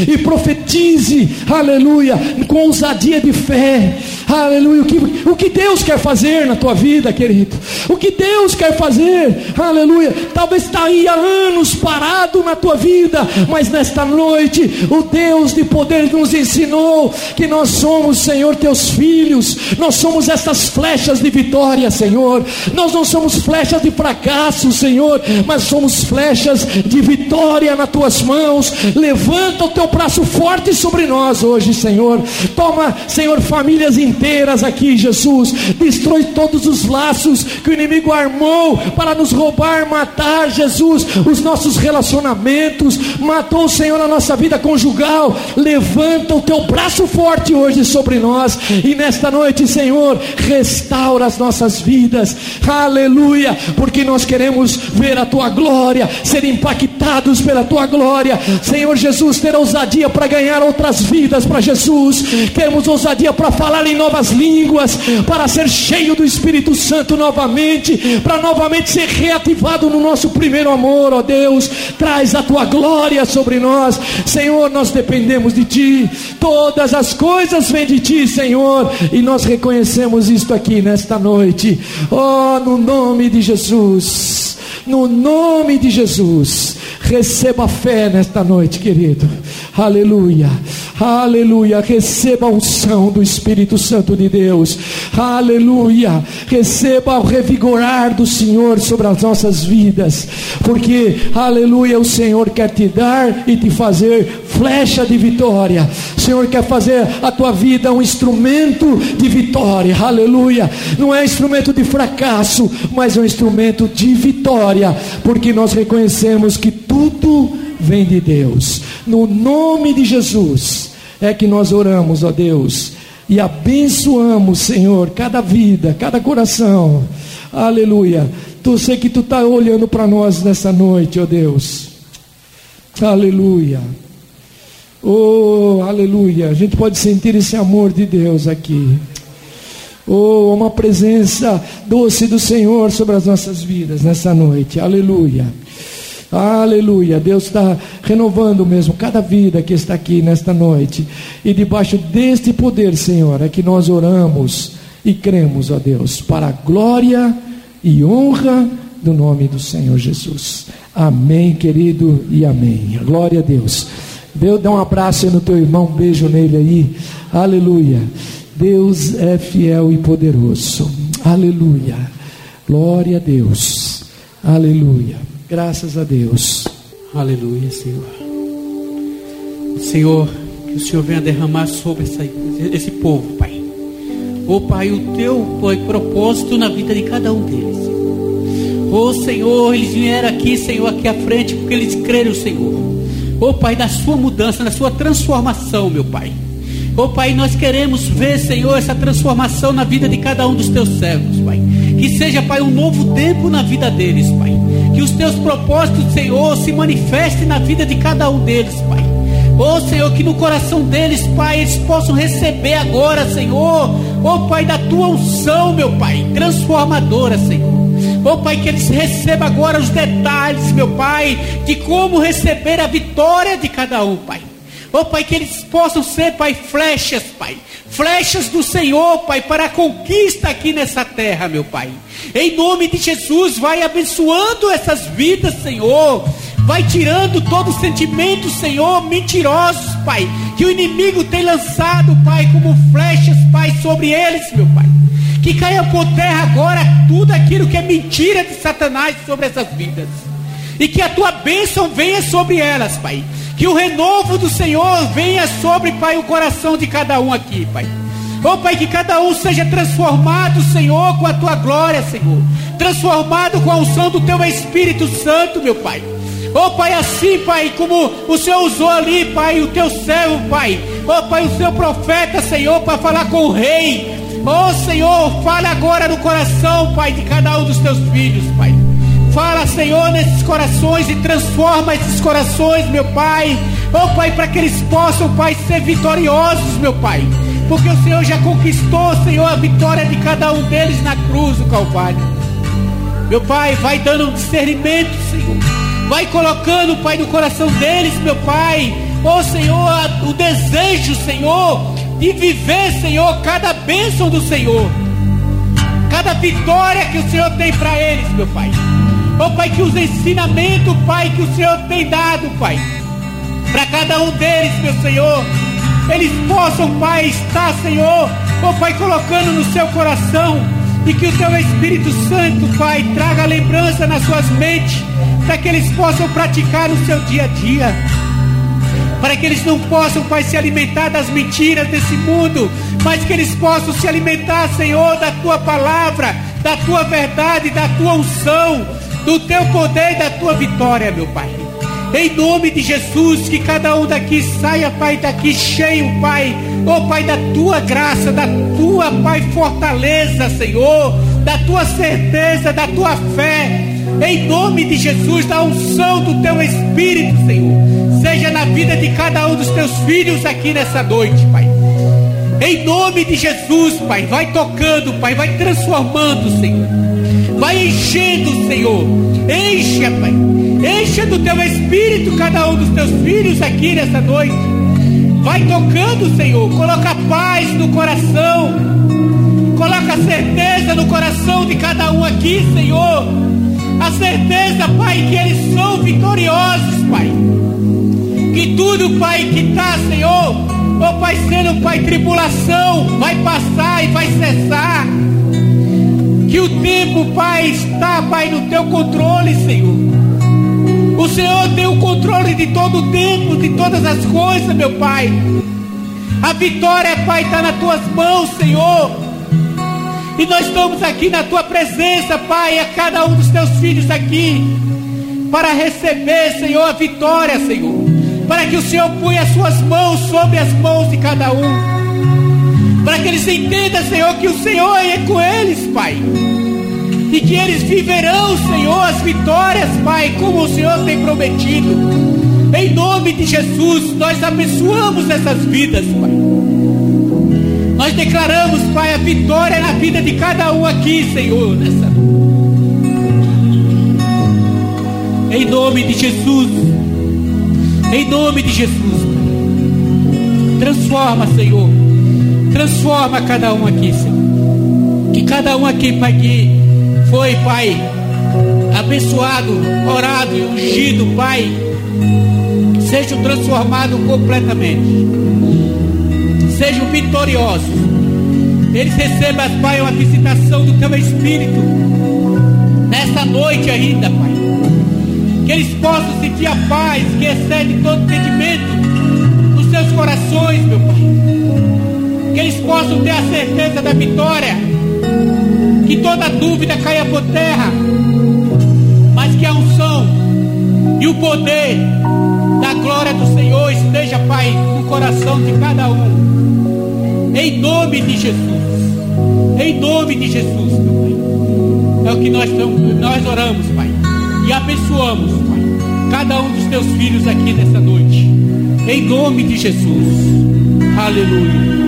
e profetize, aleluia, com ousadia de fé, aleluia. O que, o que Deus quer fazer na tua vida, querido, o que Deus quer fazer, aleluia. Talvez está aí há anos parado na tua vida, mas nesta noite o Deus de poder nos ensinou que nós somos, Senhor, teus filhos, nós somos essas flechas de vitória, Senhor. Nós não somos flechas de fracasso, Senhor, mas somos flechas de vitória nas tuas mãos. Levanta o teu braço forte sobre nós hoje, Senhor. Toma, Senhor, famílias inteiras aqui, Jesus. Destrói todos os laços que o inimigo armou para nos roubar, matar, Jesus, os nossos relacionamentos, matou, Senhor, a nossa vida conjugal. Levanta o teu braço forte hoje sobre nós, e nesta noite, Senhor, restaura as nossas vidas, aleluia, porque nós queremos ver a tua glória, ser impactados pela tua glória, Senhor Jesus, ter ousadia para ganhar outras vidas para Jesus, queremos ousadia para falar em novas línguas, para ser cheio do Espírito Santo novamente, para novamente ser reativado no nosso primeiro amor, ó Deus, traz a tua glória sobre nós, Senhor, nós dependemos de Ti, todas as coisas vêm de Ti, Senhor, e nós reconhecemos isto aqui nesta noite, oh, no nome de Jesus, no nome de Jesus, receba fé nesta noite, querido, aleluia. Aleluia. Receba a unção do Espírito Santo de Deus. Aleluia. Receba o revigorar do Senhor sobre as nossas vidas. Porque, aleluia, o Senhor quer te dar e te fazer flecha de vitória. O Senhor quer fazer a tua vida um instrumento de vitória. Aleluia. Não é instrumento de fracasso, mas é um instrumento de vitória. Porque nós reconhecemos que tudo vem de Deus. No nome de Jesus é que nós oramos, ó Deus, e abençoamos, Senhor, cada vida, cada coração. Aleluia. Tu sei que tu está olhando para nós nessa noite, ó Deus. Aleluia. Oh, aleluia. A gente pode sentir esse amor de Deus aqui. Oh, uma presença doce do Senhor sobre as nossas vidas nessa noite. Aleluia. Aleluia. Deus está renovando mesmo cada vida que está aqui nesta noite. E debaixo deste poder, Senhor, é que nós oramos e cremos, ó Deus, para a glória e honra do nome do Senhor Jesus. Amém, querido, e amém. Glória a Deus. Deus dá um abraço no teu irmão, um beijo nele aí. Aleluia. Deus é fiel e poderoso. Aleluia. Glória a Deus. Aleluia. Graças a Deus. Aleluia, Senhor. Senhor, que o Senhor venha derramar sobre essa, esse povo, Pai. Oh, Pai, o teu Pai, propósito na vida de cada um deles. Oh, Senhor, eles vieram aqui, Senhor, aqui à frente, porque eles creram, Senhor. Oh, Pai, na sua mudança, na sua transformação, meu Pai. Oh, Pai, nós queremos ver, Senhor, essa transformação na vida de cada um dos teus servos, Pai. Que seja, Pai, um novo tempo na vida deles, Pai. Que os teus propósitos, Senhor, se manifestem na vida de cada um deles, Pai. Oh Senhor, que no coração deles, Pai, eles possam receber agora, Senhor. Oh Pai, da tua unção, meu Pai, transformadora, Senhor. Oh Pai, que eles recebam agora os detalhes, meu Pai, de como receber a vitória de cada um, Pai. Oh Pai, que eles possam ser, Pai, flechas, Pai. Flechas do Senhor, Pai, para a conquista aqui nessa terra, meu Pai. Em nome de Jesus, vai abençoando essas vidas, Senhor. Vai tirando todo sentimento, Senhor, mentirosos, Pai, que o inimigo tem lançado, Pai, como flechas, Pai, sobre eles, meu Pai. Que caia por terra agora tudo aquilo que é mentira de Satanás sobre essas vidas. E que a tua bênção venha sobre elas, Pai. Que o renovo do Senhor venha sobre, Pai, o coração de cada um aqui, Pai. Oh Pai, que cada um seja transformado, Senhor, com a tua glória, Senhor. Transformado com a unção do teu Espírito Santo, meu Pai. Oh Pai, assim, Pai, como o Senhor usou ali, Pai, o teu servo, Pai. Oh Pai, o seu profeta, Senhor, para falar com o rei. Oh Senhor, fala agora no coração, Pai, de cada um dos teus filhos, Pai. Fala, Senhor, nesses corações e transforma esses corações, meu Pai. Oh Pai, para que eles possam, Pai, ser vitoriosos, meu Pai. Porque o Senhor já conquistou, Senhor, a vitória de cada um deles na cruz do Calvário. Meu Pai, vai dando um discernimento, Senhor Vai colocando, Pai, no coração deles, meu Pai. Oh Senhor, o desejo, Senhor, de viver, Senhor, cada bênção do Senhor. Cada vitória que o Senhor tem para eles, meu Pai. Oh Pai, que os ensinamentos, Pai, que o Senhor tem dado, Pai. Para cada um deles, meu Senhor. Eles possam, Pai, estar, Senhor, oh Pai, colocando no seu coração e que o teu Espírito Santo, Pai, traga lembrança nas suas mentes, para que eles possam praticar no seu dia a dia. Para que eles não possam, Pai, se alimentar das mentiras desse mundo, mas que eles possam se alimentar, Senhor, da tua palavra, da tua verdade, da tua unção, do teu poder e da tua vitória, meu Pai. Em nome de Jesus, que cada um daqui saia, Pai, daqui cheio, Pai, oh Pai, da tua graça, da tua, Pai, fortaleza, Senhor, da tua certeza, da tua fé, em nome de Jesus, da unção do teu Espírito, Senhor, seja na vida de cada um dos teus filhos aqui nessa noite, Pai. Em nome de Jesus, Pai, vai tocando, Pai, vai transformando, Senhor. Vai enchendo, Senhor. Encha, Pai. Encha do teu espírito cada um dos teus filhos aqui nessa noite. Vai tocando, Senhor. Coloca paz no coração. Coloca certeza no coração de cada um aqui, Senhor. A certeza, Pai, que eles são vitoriosos, Pai. Que tudo, Pai, que está, Senhor, oh Pai, sendo, Pai, tribulação, vai passar e vai cessar. Que o tempo, Pai, está, Pai, no teu controle, Senhor. O Senhor tem o controle de todo o tempo, de todas as coisas, meu Pai. A vitória, Pai, está nas tuas mãos, Senhor. E nós estamos aqui na tua presença, Pai, a cada um dos teus filhos aqui, para receber, Senhor, a vitória, Senhor. Para que o Senhor ponha as suas mãos sobre as mãos de cada um para que eles entendam, Senhor, que o Senhor é com eles, Pai. E que eles viverão, Senhor, as vitórias, Pai, como o Senhor tem prometido. Em nome de Jesus, nós abençoamos essas vidas, Pai. Nós declaramos, Pai, a vitória na vida de cada um aqui, Senhor, nessa. Em nome de Jesus. Em nome de Jesus. Transforma, Senhor Transforma cada um aqui, Senhor. Que cada um aqui, Pai, que foi, Pai, abençoado, orado e ungido, Pai, sejam transformados completamente. Sejam vitoriosos. Eles recebam, Pai, uma visitação do Teu Espírito. Nesta noite ainda, Pai. Que eles possam sentir a paz que excede todo entendimento nos seus corações, meu Pai que eles possam ter a certeza da vitória, que toda dúvida caia por terra, mas que a unção e o poder da glória do Senhor esteja, Pai, no coração de cada um, em nome de Jesus, em nome de Jesus, meu Pai. É o que nós, nós oramos, Pai, e abençoamos, Pai, cada um dos teus filhos aqui nessa noite Em nome de Jesus. Aleluia.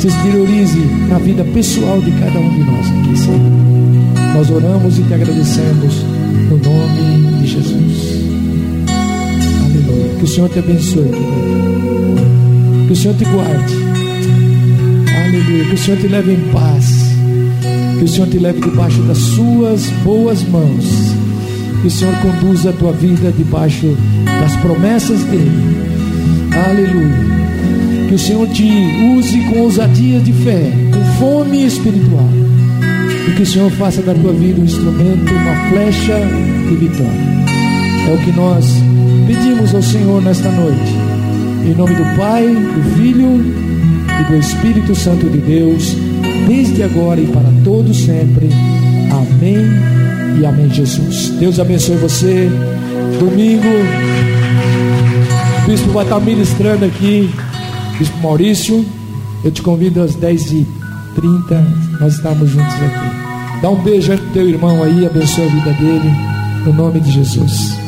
se exteriorize na vida pessoal de cada um de nós aqui, Senhor. Nós oramos e te agradecemos no nome de Jesus. Aleluia. Que o Senhor te abençoe, querido. Que o Senhor te guarde. Aleluia. Que o Senhor te leve em paz. Que o Senhor te leve debaixo das suas boas mãos que o Senhor conduza a tua vida debaixo das promessas dele. Aleluia. Que o Senhor te use com ousadia de fé, com fome espiritual. E que o Senhor faça da tua vida um instrumento, uma flecha de vitória. É o que nós pedimos ao Senhor nesta noite. Em nome do Pai, do Filho e do Espírito Santo de Deus, desde agora e para todos sempre. Amém e amém, Jesus. Deus abençoe você. Domingo, o bispo vai estar ministrando aqui, bispo Maurício. Eu te convido às 10h30, nós estamos juntos aqui. Dá um beijo no teu irmão aí, abençoe a vida dele, no nome de Jesus.